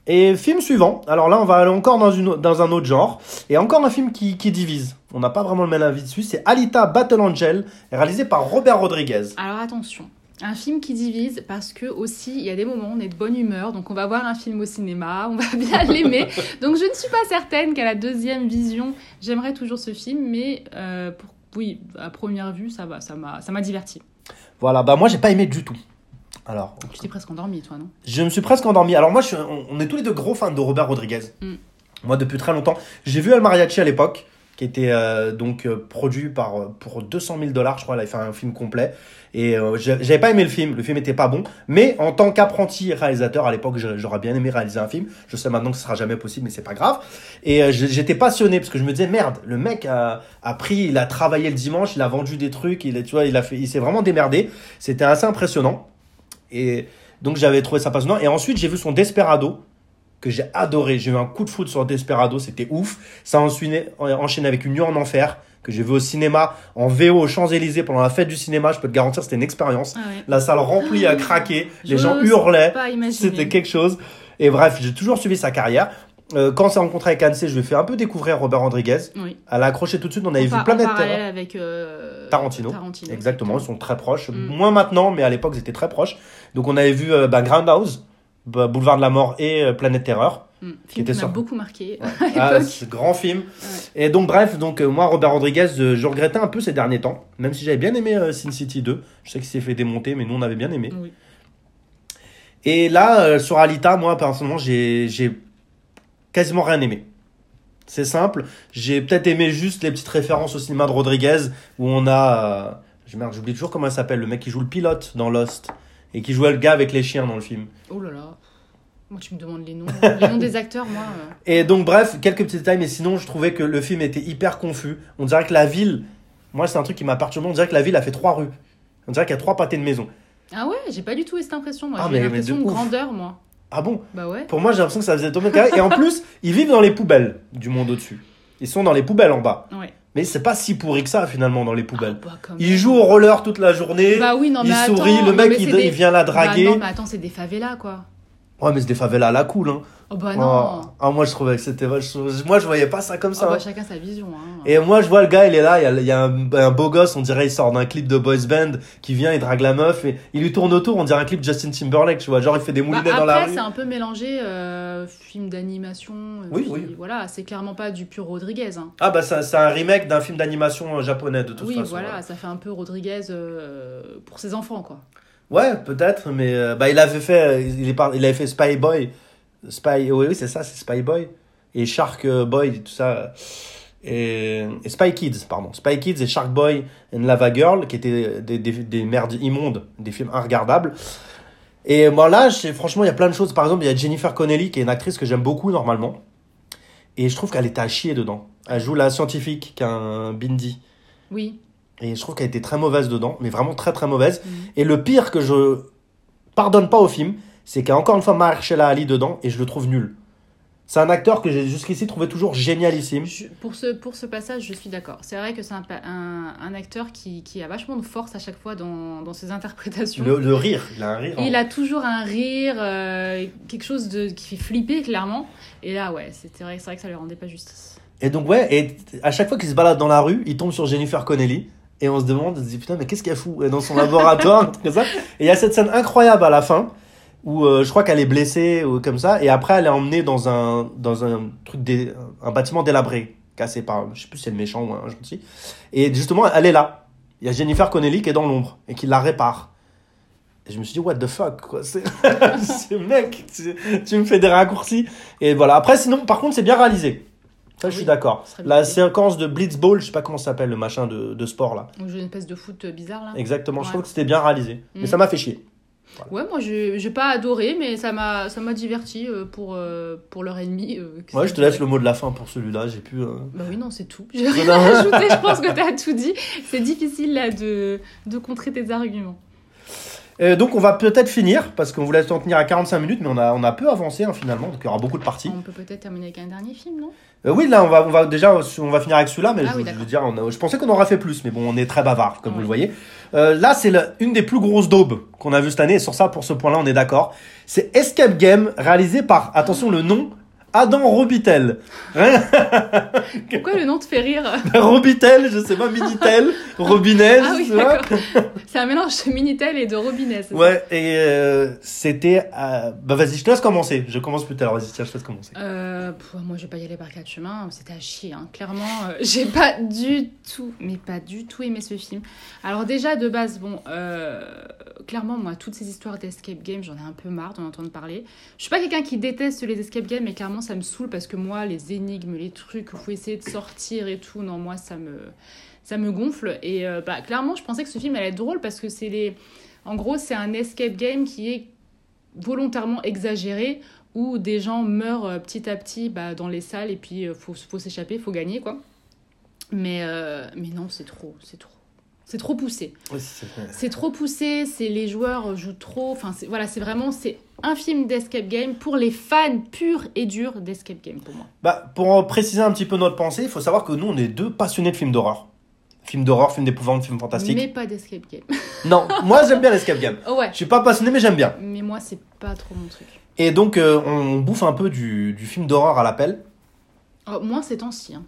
Et film suivant, alors là on va aller encore dans, une, dans un autre genre, et encore un film qui, qui divise. On n'a pas vraiment le même avis dessus, c'est Alita Battle Angel, réalisé par Robert Rodriguez.
Alors attention, un film qui divise parce que aussi il y a des moments où on est de bonne humeur, donc on va voir un film au cinéma, on va bien l'aimer. Donc je ne suis pas certaine qu'à la deuxième vision, j'aimerais toujours ce film, mais euh, pour, oui, à première vue, ça va, ça m'a, ça m'a diverti.
Voilà, bah moi j'ai pas aimé du tout. Alors,
Tu t'es presque endormi, toi, non?
je me suis presque endormi. Alors moi, je suis- on, on est tous les deux gros fans de Robert Rodriguez.
Mm.
Moi depuis très longtemps. J'ai vu El Mariachi à l'époque, qui était euh, donc euh, produit par euh, pour 200 000 dollars, je crois. Il avait fait un film complet. Et euh, j'avais pas aimé le film. Le film était pas bon. Mais en tant qu'apprenti réalisateur à l'époque, j'aurais bien aimé réaliser un film. Je sais maintenant que ce sera jamais possible, mais c'est pas grave. Et j'étais passionné parce que je me disais merde, le mec a, a pris, il a travaillé le dimanche, il a vendu des trucs, il a, tu vois, il a fait, il s'est vraiment démerdé. C'était assez impressionnant. Et donc j'avais trouvé ça passionnant. Et ensuite j'ai vu son Desperado que j'ai adoré. J'ai eu un coup de foot sur Desperado, c'était ouf. Ça a ensuite enchaîné avec Une nuit en enfer que j'ai vu au cinéma en VO aux Champs-Élysées pendant la fête du cinéma. Je peux te garantir, c'était une expérience.
ah ouais.
La salle remplie à craquer, les gens hurlaient. C'était quelque chose. Et bref, j'ai toujours suivi sa carrière. Euh, quand on s'est rencontré avec Annecy, je lui ai fait un peu découvrir Robert Rodriguez.
Oui.
Elle a accroché tout de suite. On avait vu Planète Terror.
avec euh,
Tarantino.
Tarantino.
Exactement, ils sont très proches.
Mm.
Moins maintenant, mais à l'époque, ils étaient très proches. Donc, on avait vu euh, bah, Groundhouse, bah, Boulevard de la Mort et euh, Planète Terreur.
Mm.
Qui
Film
était
qui m'a
sur-
beaucoup marqué à
Ah, grand film. Et donc, bref, donc euh, moi, Robert Rodriguez, je regrettais un peu ces derniers temps. Même si j'avais bien aimé Sin City 2. Je sais qu'il s'est fait démonter, mais nous, on avait bien aimé.
Oui.
Et là, euh, sur Alita, moi, personnellement, j'ai j'ai quasiment rien aimé. C'est simple. J'ai peut-être aimé juste les petites références au cinéma de Rodriguez où on a. euh, merde, j'oublie toujours comment il s'appelle, le mec qui joue le pilote dans Lost et qui jouait le gars avec les chiens dans le film.
Oh là là. Moi, tu me demandes les noms. les noms des acteurs, moi. euh,
Et donc, bref, quelques petits détails, mais sinon, je trouvais que le film était hyper confus. On dirait que la ville. Moi, c'est un truc qui m'a perturbé. On dirait que la ville a fait trois rues. On dirait qu'il y a trois pâtés de maison.
Ah ouais, j'ai pas du tout eu cette impression. Moi,
Ah,
j'ai l'impression
de
grandeur, moi.
Ah bon?
Bah ouais.
Pour moi, j'ai l'impression que ça faisait 2 mètres carrés. Et en plus, ils vivent dans les poubelles du monde au-dessus. Ils sont dans les poubelles en bas.
Ouais.
Mais c'est pas si pourri que ça, finalement, dans les poubelles.
Ah, bah,
Il joue au roller toute la journée.
Bah oui, non, mais
il
attends,
sourit, le
non,
mec
mais
il, il vient la draguer.
Bah non, mais attends, c'est des favelas, quoi.
Ouais, mais c'est des favelas à la cool. Hein.
Oh bah
Oh.
non.
Ah, moi je trouvais que c'était. Moi je voyais pas ça comme
Oh
ça.
bah
hein.
chacun sa vision. Hein.
Et moi je vois le gars, il est là, il y a, il y a un, un beau gosse, on dirait il sort d'un clip de boys band qui vient, il drague la meuf et il lui tourne autour, on dirait un clip de Justin Timberlake, tu vois. Genre il fait des
Bah,
moulinets dans la
après,
rue.
c'est un peu mélangé euh, film d'animation. euh,
Oui,
puis
oui.
Voilà, c'est clairement pas du pur Rodriguez. Hein.
Ah bah c'est un remake d'un film d'animation euh, japonais de toute
Oui,
façon.
voilà, ça fait un peu Rodriguez euh, pour ses enfants, quoi.
Ouais, peut-être, mais euh, bah, il avait fait, euh, il, est par- il avait fait Spy Boy. Spy, oui, oui, c'est ça, c'est Spy Boy. Et Shark euh, Boy, tout ça. Et, et Spy Kids, pardon. Spy Kids et Shark Boy and Lava Girl, qui étaient des, des, des merdes immondes, des films inregardables. Et moi là, franchement, il y a plein de choses. Par exemple, il y a Jennifer Connelly, qui est une actrice que j'aime beaucoup normalement. Et je trouve qu'elle était à chier dedans. Elle joue la scientifique, qui a un bindi.
Oui.
Et je trouve qu'elle était très mauvaise dedans, mais vraiment très très mauvaise.
Mhm.
Et le pire que je pardonne pas au film, c'est qu'il y a encore une fois Mahershala Ali dedans et je le trouve nul. C'est un acteur que j'ai jusqu'ici trouvé toujours génialissime.
Je- pour, ce, pour ce passage, je suis d'accord. C'est vrai que c'est un, un, un acteur qui, qui a vachement de force à chaque fois dans, dans ses interprétations.
Le, le rire, il a un rire.
Il a toujours un rire, euh, quelque chose de, qui fait flipper, clairement. Et là, ouais, c'était vrai, c'est vrai que ça lui rendait pas justice.
Et donc ouais, et à chaque fois qu'il se balade dans la rue, il tombe sur Jennifer Connelly et on se demande, on se dit putain mais qu'est-ce qu'elle fout dans son laboratoire, un truc comme ça. Et il y a cette scène incroyable à la fin où euh, je crois qu'elle est blessée ou comme ça et après elle est emmenée dans un dans un truc dé- un bâtiment délabré cassé par je sais plus si c'est le méchant ou un gentil. Et justement elle est là. Il y a Jennifer Connelly qui est dans l'ombre et qui la répare. Et je me suis dit what the fuck quoi c'est mec tu me fais des raccourcis. Et voilà. Après sinon par contre c'est bien réalisé ça je
Oui,
suis d'accord la séquence de Blitzball je sais pas comment ça s'appelle le machin de, de sport là
une espèce de foot bizarre, là.
exactement je trouve que c'était bien réalisé mais ça m'a fait chier
Ouais, moi, je j'ai pas adoré, mais ça m'a ça m'a diverti euh, pour, euh, pour leur ennemi. euh,
Ouais, je te laisse le mot de la fin pour celui-là. J'ai pu. euh,
Bah oui, non, c'est tout. J'ai rien à ajouter, je pense que t'as tout dit. C'est difficile là de, de contrer tes arguments.
Euh, donc on va peut-être finir parce qu'on voulait s'en tenir à 45 minutes, mais on a, on a peu avancé hein, finalement, donc il y aura beaucoup de parties.
On peut peut-être terminer avec un dernier film, non?
Euh, oui, là on va, on va déjà, on va finir avec celui-là, mais
Ah
je,
oui,
je
d'accord.
veux dire, on a- je pensais qu'on aurait fait plus, mais bon, on est très bavard, comme vous le voyez. Euh, là, c'est une des plus grosses daubes qu'on a vu cette année, et sur ça, pour ce point-là, on est d'accord. C'est Escape Game, réalisé par, attention, le nom, Adam Robitel.
Pourquoi le nom te fait rire
Robitel, je sais pas, Minitel, Robinez,
Ah oui, d'accord. C'est un mélange de Minitel et de Robinet. ça
Ouais, et euh, c'était. Bah vas-y, je te laisse commencer. Je commence plus tard. Vas-y, tiens, je te laisse commencer.
Euh, pff, moi, je vais pas y aller par quatre chemins. C'était à chier. hein. Clairement, euh, j'ai pas du tout, mais pas du tout aimé ce film. Alors déjà de base, bon, euh, clairement, moi, toutes ces histoires d'escape game, j'en ai un peu marre d'en entendre parler. Je suis pas quelqu'un qui déteste les escape games, mais clairement, ça me saoule parce que moi, les énigmes, les trucs où faut essayer de sortir et tout, non, moi, ça me, ça me gonfle. Et euh, bah, clairement, je pensais que ce film allait être drôle parce que c'est les, en gros, c'est un escape game qui est volontairement exagéré où des gens meurent euh, petit à petit bah, dans les salles et puis euh, faut, faut s'échapper, faut gagner quoi. Mais, mais non, c'est trop, c'est trop. C'est trop poussé.
C'est-
C'est trop poussé, c'est les joueurs jouent trop. Enfin, c'est- voilà, c'est vraiment c'est un film d'escape game pour les fans purs et durs d'escape game pour moi.
Bah, pour préciser un petit peu notre pensée, il faut savoir que nous, on est deux passionnés de films d'horreur. Films d'horreur, films d'épouvante, films fantastiques.
Mais pas d'escape game.
Non, moi j'aime bien l'escape game.
Ouais.
Je suis pas passionné, mais j'aime bien.
Mais moi, c'est pas trop mon truc.
Et donc, euh, on bouffe un peu du, du film d'horreur à l'appel.
Oh, moins ces temps-ci. hein.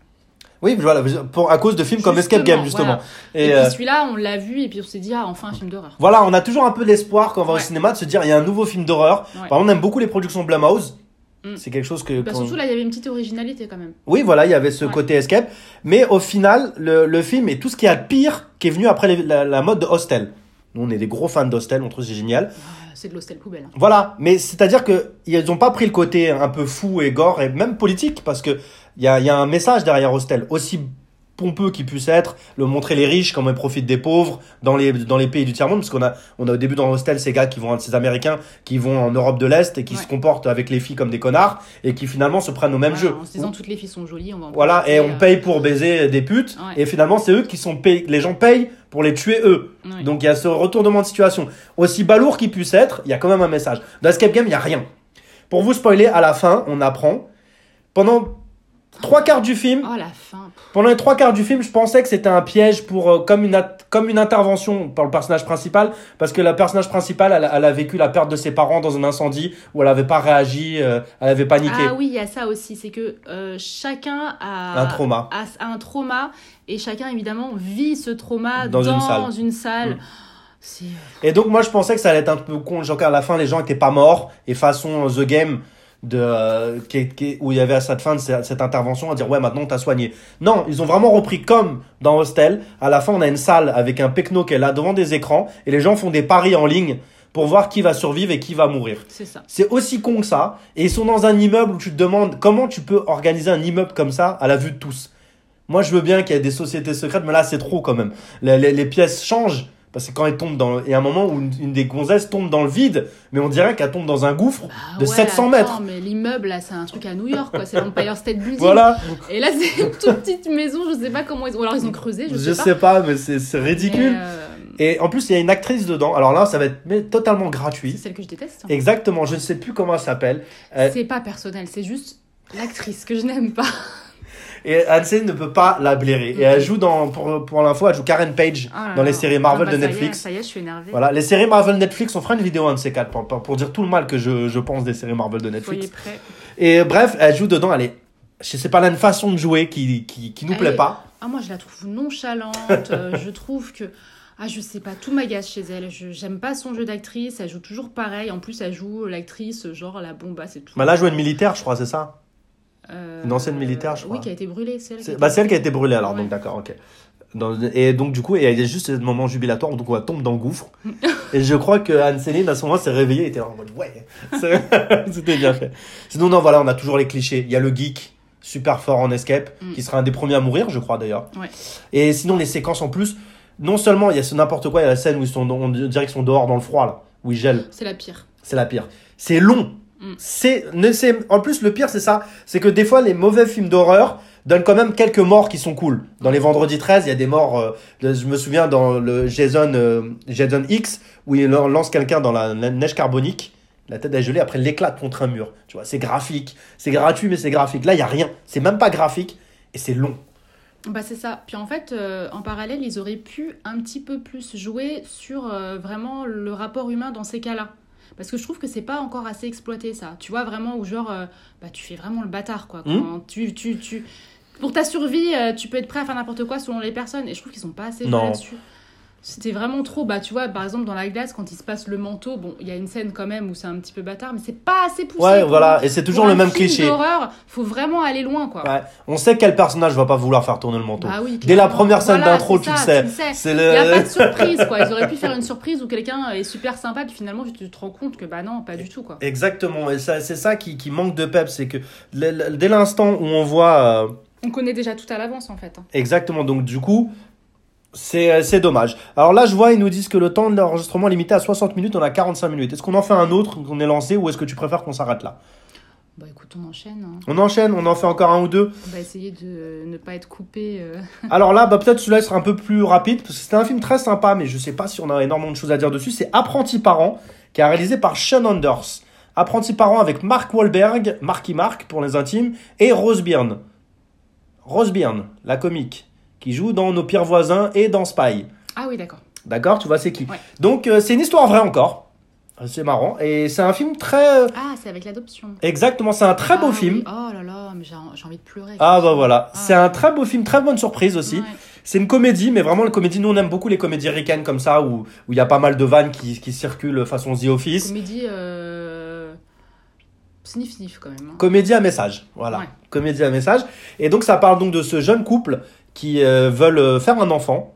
Oui, voilà, pour, à cause de films comme Escape Game, justement.
voilà.
Et,
Et,
euh,
puis celui-là, on l'a vu et puis on s'est dit, ah, enfin un film d'horreur.
voilà, on a toujours un peu l'espoir quand on va au cinéma de se dire il y a un nouveau film d'horreur.
Ouais.
Par exemple, on aime beaucoup les productions Blumhouse.
Mm.
C'est quelque chose que.
Bah, surtout là, il y avait une petite originalité quand même.
Oui, voilà, il y avait ce
Ouais.
côté escape. Mais au final, le, le film est tout ce qu'il y a de pire qui est venu après les- la, la mode de Hostel. Nous, on est des gros fans d'Hostel, on trouve c'est génial.
Ah, C'est de l'hostel poubelle. hein.
Voilà, mais c'est-à-dire que ils ont pas pris le côté un peu fou et gore et même politique parce que il y a, il y a un message derrière Hostel aussi pompeux qu'il puisse être, le montrer les riches comment ils profitent des pauvres dans les dans les pays du tiers monde parce qu'on a on a au début dans Hostel ces gars qui vont ces américains qui vont en Europe de l'Est et qui
Ouais.
se comportent avec les filles comme des connards et qui finalement se prennent au même jeu.
En se disant toutes les filles sont jolies, on va en
Voilà, et on
euh,
paye pour baiser des putes,
Ouais.
et finalement c'est eux qui sont payés, les gens payent pour les tuer eux. Donc il y a ce retournement de situation. Aussi balourd qu'il puisse être, il y a quand même un message. Dans Escape Game, il n'y a rien. Pour vous spoiler, à la fin, on apprend. Pendant trois quarts du film,
Oh la fin.
pendant les trois quarts du film, je pensais que c'était un piège pour euh, comme une comme une intervention par le personnage principal, parce que la personnage principale, elle, a- elle a vécu la perte de ses parents dans un incendie où elle n'avait pas réagi, euh, elle avait paniqué.
Ah oui, il y a ça aussi, c'est que euh, chacun a
Un trauma.
a- a un trauma et chacun évidemment vit ce trauma
Dans
dans,
une salle.
une salle.
Mm. Et donc moi je pensais que ça allait être un peu con, genre qu'à la fin les gens étaient pas morts et façon The Game de euh, qui, qui- où il y avait à cette fin de cette, cette intervention à dire ouais maintenant t'as soigné. Non, ils ont vraiment repris comme dans Hostel. À la fin on a une salle avec un pecno qui est là devant des écrans et les gens font des paris en ligne pour voir qui va survivre et qui va mourir.
c'est ça.
C'est aussi con que ça et ils sont dans un immeuble où tu te demandes comment tu peux organiser un immeuble comme ça à la vue de tous. Moi je veux bien qu'il y ait des sociétés secrètes mais là c'est trop quand même. Les, les- les pièces changent. Parce que quand elles tombent dans. Il y a un moment où une, une des gonzesses tombe dans le vide, mais on dirait qu'elle tombe dans un gouffre
Ah
de
ouais,
700
attends,
mètres.
mais l'immeuble là, c'est un truc à New York quoi, c'est l'Empire State Building.
Voilà,
Et là, c'est une toute petite maison, je sais pas comment ils ont. Ou alors ils ont creusé, je,
je
sais pas.
sais pas, mais c'est c'est ridicule.
Euh,
Et en plus, il y a une actrice dedans. Alors là, ça va être mais totalement
c'est
gratuit.
celle que je déteste.
Exactement, je ne sais plus comment elle s'appelle. Euh,
C'est pas personnel, c'est juste l'actrice que je n'aime pas.
Et Hansen ne peut pas la blairer. Et elle joue dans. Pour, pour l'info, elle joue Karen Page
Ah
dans les séries Marvel
Ah bah,
de
ça y est,
Netflix.
Ça y est, je suis énervée.
Voilà, les séries Marvel Netflix, on fera une vidéo un de ces quatre pour, pour- pour dire tout le mal que je, je pense des séries Marvel de Netflix.
Prêts.
Et bref, elle joue dedans, elle est. Je sais pas, elle a une façon de jouer qui, qui, qui nous
Elle
plaît
est-
pas.
Ah, moi, je la trouve nonchalante. euh, je trouve que. Ah, je sais pas, tout m'agace chez elle. Je J'aime pas son jeu d'actrice. Elle joue toujours pareil. En plus, elle joue l'actrice, genre la bomba, c'est tout.
Bah là, elle joue une militaire, je crois, c'est ça?
Euh,
une ancienne militaire, je crois.
Oui, qui a été brûlée. C'est elle. qui
bah, qui a été brûlée alors,
Ouais.
donc d'accord, ok. Dans- et donc, du coup, il y a juste ce moment jubilatoire où donc, on tombe dans le gouffre. et je crois que Anne-Céline, à ce moment, s'est réveillée et était là en mode ouais. C'était bien fait. Sinon, non, voilà, on a toujours les clichés. Il y a le geek, super fort en escape,
Mm.
qui sera un des premiers à mourir, je crois d'ailleurs.
Ouais.
Et sinon, les séquences en plus, non seulement il y a ce n'importe quoi, il y a la scène où ils sont, on dirait qu'ils sont dehors dans le froid là. où il gèle.
C'est la pire.
C'est la pire. C'est long. C'est, en plus, le pire, c'est ça. C'est que des fois, les mauvais films d'horreur donnent quand même quelques morts qui sont cool. Dans les Vendredis 13, il y a des morts, euh, je me souviens dans le Jason, euh, Jason X, où il lance quelqu'un dans la neige carbonique. La tête est gelée, après l'éclate contre un mur. Tu vois, c'est graphique. C'est gratuit, mais c'est graphique. Là, il y a rien. C'est même pas graphique. Et c'est long.
Bah c'est ça. Puis en fait, euh, en parallèle, ils auraient pu un petit peu plus jouer sur vraiment le rapport humain dans ces cas-là. Parce que je trouve que c'est pas encore assez exploité ça. Tu vois vraiment où genre, euh, bah tu fais vraiment le bâtard quoi. Quand
Hmm.
tu, tu, tu... Pour ta survie, euh, tu peux être prêt à faire n'importe quoi selon les personnes. Et je trouve qu'ils sont pas assez là-dessus. C'était vraiment trop. Bah tu vois, par exemple dans la glace, quand il se passe le manteau, bon, il y a une scène quand même où c'est un petit peu bâtard, mais c'est pas assez poussé.
Ouais,
pour-
voilà. Et c'est toujours le même cliché.
d'horreur, faut vraiment aller loin quoi.
Ouais. On sait quel personnage va pas vouloir faire tourner le manteau.
Bah oui,
Dès la première scène
Voilà,
d'intro, tu le sais. C'est
Il n'y a pas
le...
de surprise, quoi. Ils auraient pu faire une surprise où quelqu'un est super sympa, puis finalement, tu te rends compte que bah non, pas du tout, quoi.
Exactement, et ça, c'est ça qui, qui manque de pep, c'est que le- le- dès l'instant où on voit euh,
On connaît déjà tout à l'avance, en fait. hein.
exactement, donc du coup, c'est euh, c'est dommage. Alors là, je vois, ils nous disent que le temps de l'enregistrement est limité à 60 minutes, on a 45 minutes. Est-ce qu'on en fait un autre qu'on est lancé ou est-ce que tu préfères qu'on s'arrête là?
Bah écoute, on enchaîne. hein.
On enchaîne, on en fait encore un ou deux.
On va essayer de ne pas être coupé. euh.
Alors là, bah, peut-être celui-là sera un peu plus rapide, parce que c'était un film très sympa, mais je sais pas si on a énormément de choses à dire dessus. C'est Apprenti Parent, qui est réalisé par Sean Anders. Apprenti Parent avec Mark Wahlberg, Marky Mark pour les intimes, et Rose Byrne. Rose Byrne, la comique, qui joue dans Nos pires voisins et dans Spy.
Ah oui, d'accord.
D'accord, tu vois c'est qui.
Ouais.
Donc euh, c'est une histoire vraie encore. C'est marrant. Et c'est un film très... euh,
Ah, c'est avec l'adoption.
Exactement, c'est un très beau
Ah
film.
Oh là là, mais j'ai envie de pleurer.
Ah bah voilà,
Ah.
c'est un très beau film, très bonne surprise aussi.
Ouais.
C'est une comédie, mais vraiment, la comédie, nous on aime beaucoup les comédies ricaines comme ça, où où il y a pas mal de vannes qui, qui circulent façon The Office.
Comédie. Euh... Sniff sniff quand même. hein.
Comédie à message, voilà.
Ouais.
Comédie à message. Et donc ça parle donc de ce jeune couple qui euh, veulent euh, faire un enfant.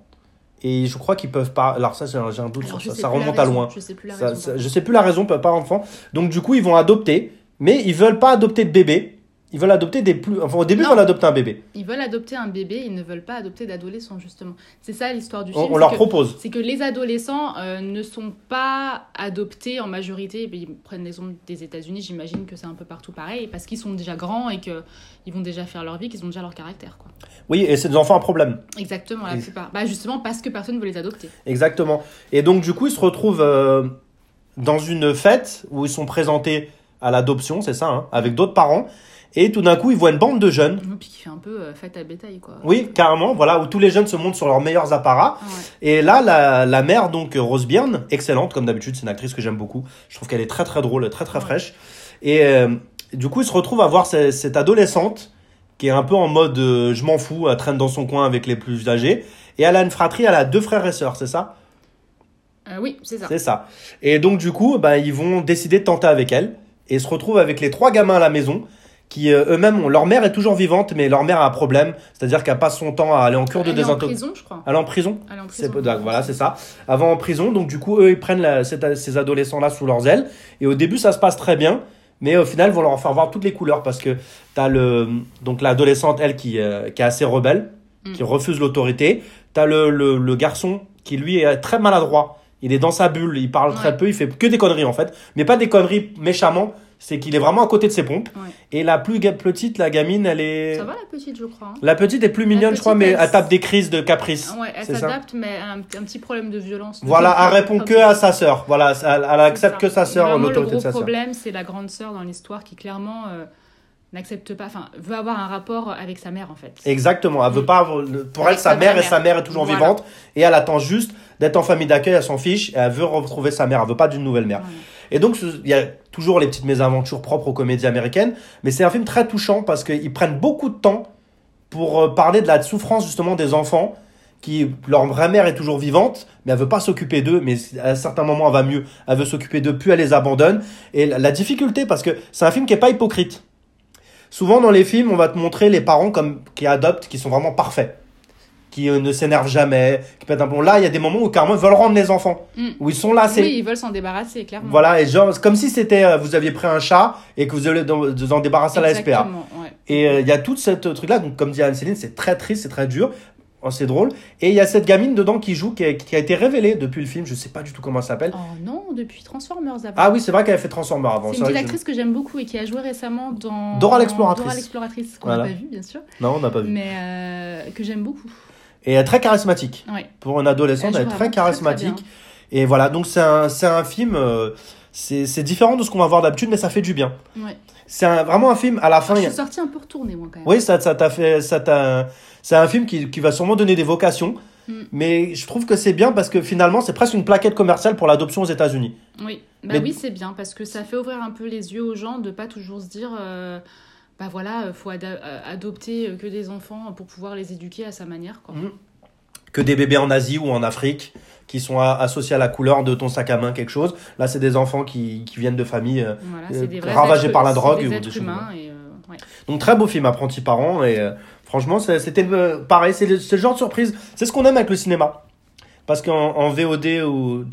Et je crois qu'ils peuvent pas. Alors ça, j'ai un, j'ai un doute
Alors,
sur ça. Ça remonte à
raison,
loin.
Je sais plus la
Ça-
raison.
ça- je sais plus la raison, pas enfant. Donc du coup, ils vont adopter, mais ils veulent pas adopter de bébé. Ils veulent adopter des plus. Enfin, au début, ils
Non.
veulent adopter un bébé.
Ils veulent adopter un bébé, ils ne veulent pas adopter d'adolescents, justement. C'est ça l'histoire du film.
on leur
que-
propose.
C'est que les adolescents euh, ne sont pas adoptés en majorité. Ils prennent l'exemple des États-Unis, j'imagine que c'est un peu partout pareil, parce qu'ils sont déjà grands et qu'ils vont déjà faire leur vie, qu'ils ont déjà leur caractère. Quoi.
Oui, et c'est des enfants à problème.
Exactement, la
Et-
plupart. Bah, justement, parce que personne ne veut les adopter.
Exactement. Et donc, du coup, ils se retrouvent euh, dans une fête où ils sont présentés à l'adoption, c'est ça, hein, avec d'autres parents. Et tout d'un coup, ils voient une bande de jeunes.
Et puis qui fait un peu euh, fête à bétail. Quoi.
Oui, carrément, voilà, où tous les jeunes se montrent sur leurs meilleurs apparats.
Ah ouais.
Et là, la, la mère, donc Rose Byrne, excellente, comme d'habitude, c'est une actrice que j'aime beaucoup. Je trouve qu'elle est très très drôle, très très
Ouais.
fraîche. Et euh, du coup, ils se retrouvent à voir ce- cette adolescente qui est un peu en mode euh, je m'en fous, elle traîne dans son coin avec les plus âgés. Et elle a une fratrie, elle a deux frères et sœurs, c'est ça?
Euh, oui, c'est ça.
C'est ça. Et donc, du coup, bah, ils vont décider de tenter avec elle. Et se retrouvent avec les trois gamins à la maison. Qui euh, eux-mêmes, ont- leur mère est toujours vivante, mais leur mère a un problème. C'est-à-dire qu'elle passe son temps à aller en cure de
Elle est en
désintoxication.
prison, je crois.
Elle est en prison
Elle est en
c'est
prison.
donc, voilà, c'est ça. Avant en prison, donc du coup, eux, ils prennent la- ces adolescents-là sous leurs ailes. Et au début, ça se passe très bien. Mais au final, ils vont leur faire voir toutes les couleurs parce que t'as le donc l'adolescente, elle, qui, euh, qui est assez rebelle,
Mm.
qui refuse l'autorité. T'as le, le, le garçon qui, lui, est très maladroit. Il est dans sa bulle, il parle très peu, il fait que des conneries en fait. Mais pas des conneries méchamment, c'est qu'il est vraiment à côté de ses pompes.
Ouais.
Et la plus petite, la gamine, elle est.
Ça va la petite, je crois. hein
La petite est plus mignonne, je crois, mais
elle
elle tape des crises de caprice.
Ouais, elle s'adapte, mais un, un petit problème de violence.
Voilà, elle répond que à sa sœur. Voilà, elle, elle accepte que sa sœur, l'autorité
Le
de sa
problème, c'est la grande sœur dans l'histoire qui clairement euh, n'accepte pas, enfin, veut avoir un rapport avec sa mère en fait.
Exactement, elle veut
Mm.
pas pour
Avec
elle sa mère et sa mère est toujours
Voilà.
vivante et elle attend juste d'être en famille d'accueil, elle s'en fiche et elle veut retrouver sa mère, elle veut pas d'une nouvelle mère. Et donc il y a toujours les petites mésaventures propres aux comédies américaines, mais c'est un film très touchant parce qu'ils prennent beaucoup de temps pour euh, parler de la souffrance justement des enfants qui leur vraie mère est toujours vivante, mais elle veut pas s'occuper d'eux, mais à certains moments elle va mieux, elle veut s'occuper d'eux, puis elle les abandonne. Et la, la difficulté, parce que c'est un film qui est pas hypocrite. Souvent dans les films, on va te montrer les parents comme qui adoptent, qui sont vraiment parfaits, qui euh, ne s'énervent jamais, qui pètent un plomb. Là, il y a des moments où carrément ils veulent rendre les enfants,
Mm.
où ils sont là, c'est
Oui, ils veulent s'en débarrasser, clairement.
voilà, et genre comme si c'était euh, vous aviez pris un chat et que vous allez vous en débarrasser à la SPA.
Ouais.
Et euh, il y a tout ce truc là, donc comme dit Anne-Céline, c'est très triste, c'est très dur. Oh, c'est drôle. Et il y a cette gamine dedans qui joue, qui a, qui a été révélée depuis le film. Je sais pas du tout comment elle s'appelle.
Oh non, depuis Transformers avant.
Ah oui, c'est vrai qu'elle avait fait Transformers avant.
C'est une actrice que j'aime beaucoup et qui a joué récemment dans
Dora l'exploratrice.
Dora l'exploratrice, qu'on
Voilà.
n'a pas vu bien sûr,
Non, on n'a pas vu.
mais euh, que j'aime beaucoup.
Et elle est très charismatique. Pour une adolescente,
Elle
est très
vraiment très, très
charismatique. Et voilà, donc c'est un, un film. euh, c'est différent de ce qu'on va voir d'habitude, mais ça fait du bien.
Ouais.
C'est un- vraiment un film. À la fin,
je
il y a-
suis sortie un peu retournée moi quand même.
Oui, ça ça t'a fait. Ça c'est un film qui, qui va sûrement donner des vocations.
Mm.
Mais je trouve que c'est bien parce que finalement, c'est presque une plaquette commerciale pour l'adoption aux États-Unis.
Oui, bah
Mais-
oui, c'est bien parce que ça fait ouvrir un peu les yeux aux gens de pas toujours se dire euh, bah voilà, euh, faut euh, adopter euh, que des enfants pour pouvoir les éduquer à sa manière quoi.
Mhm. Que des bébés en Asie ou en Afrique qui sont associés à la couleur de ton sac à main, quelque chose. Là, c'est des enfants qui, qui viennent de familles.
Voilà, des êtres-
par la drogue
des
ou des
êtres
choses
humains et ouais.
Donc très beau film, Apprenti parent. Et franchement, c'était pareil, c'est le, le genre de surprise. C'est ce qu'on aime avec le cinéma. Parce qu'en en VOD ou...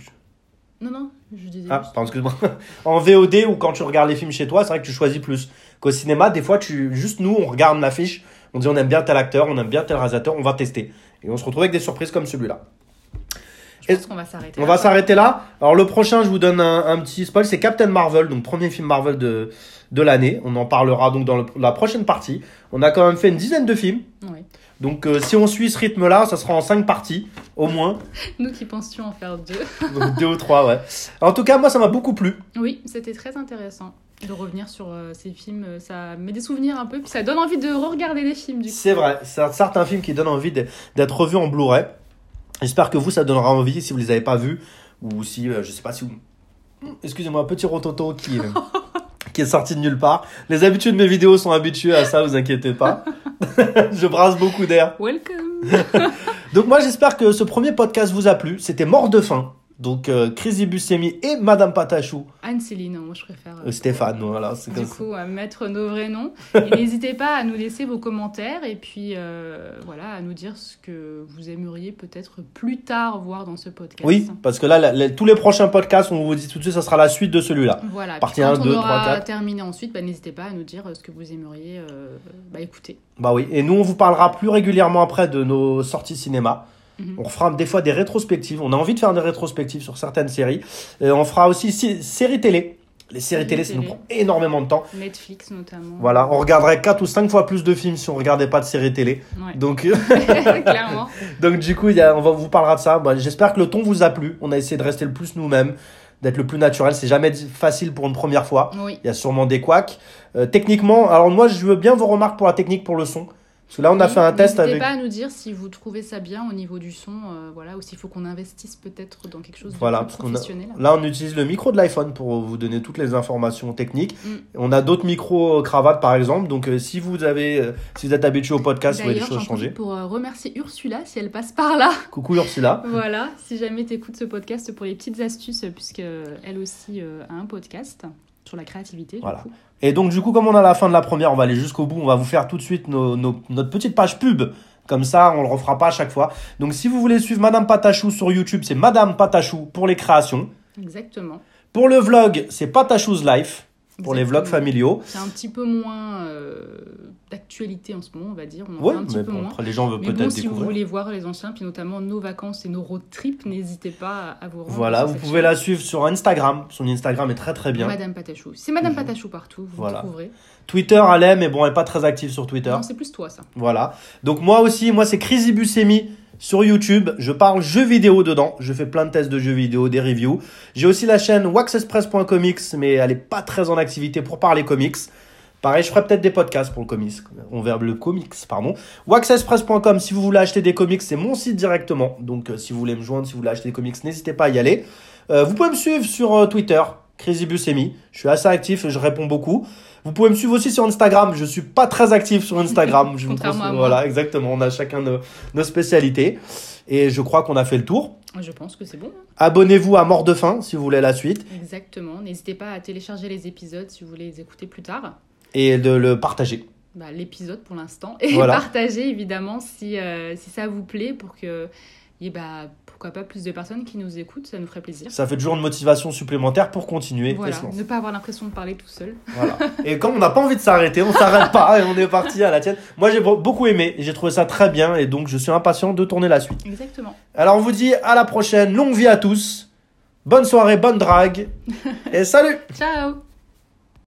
Non non, je disais
Ah, pardon, excuse-moi. en VOD ou quand tu regardes les films chez toi, c'est vrai que tu choisis plus. Qu'au cinéma, des fois, tu, juste nous, on regarde l'affiche, on dit on aime bien tel acteur, on aime bien tel réalisateur, on va tester. Et on se retrouve avec des surprises comme celui-là.
je pense qu'on va s'arrêter.
On va s'arrêter là. Alors le prochain, je vous donne un, un petit spoil, c'est Captain Marvel, donc premier film Marvel de, de l'année. On en parlera donc dans le- la prochaine partie. On a quand même fait une dizaine de films.
Ouais.
Donc euh, si on suit ce rythme-là, ça sera en cinq parties, au moins.
Nous qui pensions en faire deux.
Donc, deux ou trois, ouais. En tout cas, moi, ça m'a beaucoup plu.
Oui, c'était très intéressant de revenir sur euh, ces films. euh, Ça met des souvenirs un peu, puis ça donne envie de re-regarder des films du coup.
C'est vrai, c'est certains films qui donnent envie d'être- d'être revus en Blu-ray. J'espère que vous, ça donnera envie si vous les avez pas vus. Ou si, euh, je sais pas si vous... Excusez-moi, petit rototo qui, euh, qui est sorti de nulle part. Les habitudes de mes vidéos sont habituées à ça, vous inquiétez pas. je brasse beaucoup d'air.
Welcome.
Donc moi, j'espère que ce premier podcast vous a plu. C'était Mort de faim. Donc euh, Buscemi et Madame Patachou.
Anne-Céline, moi je préfère. euh,
Euh, Stéphane, voilà. c'est
Du coup, à mettre nos vrais noms. Et n'hésitez pas à nous laisser vos commentaires et puis euh, voilà, à nous dire ce que vous aimeriez peut-être plus tard voir dans ce podcast.
Oui, parce que là, la- la- tous les prochains podcasts, on vous dit tout de suite, ça sera la suite de celui-là.
Voilà. Puis
Partie
quand
1,
on
2,
aura
3, 4.
terminé ensuite, bah, n'hésitez pas à nous dire ce que vous aimeriez bah, écouter.
Bah oui, et nous on vous parlera plus régulièrement après de nos sorties cinéma. On fera des fois des rétrospectives. On a envie de faire des rétrospectives sur certaines séries. On fera aussi si- séries télé. Les séries télé, ça nous prend énormément de temps.
Netflix notamment.
Voilà, on regarderait 4 ou 5 fois plus de films si on regardait pas de séries télé.
Ouais.
Donc,
Clairement.
donc du coup, il y a- on va vous parlera de ça. Bah, J'espère que le ton vous a plu. On a essayé de rester le plus nous-mêmes, d'être le plus naturel. C'est jamais facile pour une première fois.
Oui.
Il y a sûrement des couacs. Euh, techniquement, alors moi je veux bien vos remarques pour la technique, pour le son. Parce que là on a
Oui,
fait un test
N'hésitez
avec...
pas à nous dire si vous trouvez ça bien au niveau du son, euh, voilà, ou s'il faut qu'on investisse peut-être dans quelque chose de
Voilà,
plus
a-
professionnel.
Là, on utilise le micro de l'iPhone pour vous donner toutes les informations techniques.
Mm.
On a d'autres micros euh, cravates, par exemple. Donc, euh, si vous avez, euh, si vous êtes habitué au podcast, vous voyez des choses changer.
pour remercier Ursula si elle passe par là.
Coucou Ursula.
voilà, si jamais tu écoutes ce podcast pour les petites astuces, puisque elle aussi a un podcast sur la créativité. du
Voilà.
coup.
Et donc, du coup, comme on a la fin de la première, on va aller jusqu'au bout. On va vous faire tout de suite nos, nos- notre petite page pub. Comme ça, on le refera pas à chaque fois. Donc, si vous voulez suivre Madame Patachou sur YouTube, c'est Madame Patachou pour les créations.
Exactement.
Pour le vlog, c'est Patachou's Life pour les vlogs familiaux.
C'est un petit peu moins euh, d'actualité en ce moment, on va dire. Petit
mais
peu
bon,
moins.
après, les gens veulent peut-être
bon, si vous
découvrir.
voulez voir les anciens, puis notamment nos vacances et nos road trips, n'hésitez pas à vous rendre.
Voilà, vous pouvez
chaîne.
la suivre sur Instagram. Son Instagram est très très bien.
Madame Patachou. C'est Madame
Mhm.
Patachou partout, vous
Voilà.
trouverez.
Twitter, elle est, mais bon, elle est pas très active sur Twitter.
Non, c'est plus toi ça.
Voilà. Donc moi aussi, moi c'est Crazy Buscemi sur YouTube. Je parle jeux vidéo dedans. Je fais plein de tests de jeux vidéo, des reviews. J'ai aussi la chaîne waxexpress.comics, mais elle est pas très en activité pour parler comics. Pareil, je ferai peut-être des podcasts pour le comics. On verra le comics, pardon. Waxexpress.com, si vous voulez acheter des comics, c'est mon site directement. Donc euh, si vous voulez me joindre, si vous voulez acheter des comics, n'hésitez pas à y aller. Euh, vous pouvez me suivre sur euh, Twitter, Crazy Buscemi. Je suis assez actif et je réponds beaucoup. Vous pouvez me suivre aussi sur Instagram. Je suis pas très actif sur Instagram. Je vous
Contrairement
trouve-
à moi.
Voilà, exactement. On a chacun nos, nos spécialités. Et je crois qu'on a fait le tour.
Je pense que c'est bon. hein.
Abonnez-vous à Mort de faim si vous voulez la suite.
Exactement. N'hésitez pas à télécharger les épisodes si vous voulez les écouter plus tard.
Et de le partager.
Bah, L'épisode pour l'instant. Et
Voilà.
partagez évidemment si, euh, si ça vous plaît pour que et bah pourquoi pas plus de personnes qui nous écoutent, ça nous ferait plaisir.
Ça fait toujours une motivation supplémentaire pour continuer.
Voilà, ne pas avoir l'impression de parler tout seul.
Voilà. Et comme on n'a pas envie de s'arrêter, on s'arrête pas et on est parti à la tienne. Moi, j'ai be- beaucoup aimé et j'ai trouvé ça très bien et donc je suis impatient de tourner la suite.
Exactement.
Alors, on vous dit à la prochaine. Longue vie à tous. Bonne soirée, bonne drague. Et salut!
Ciao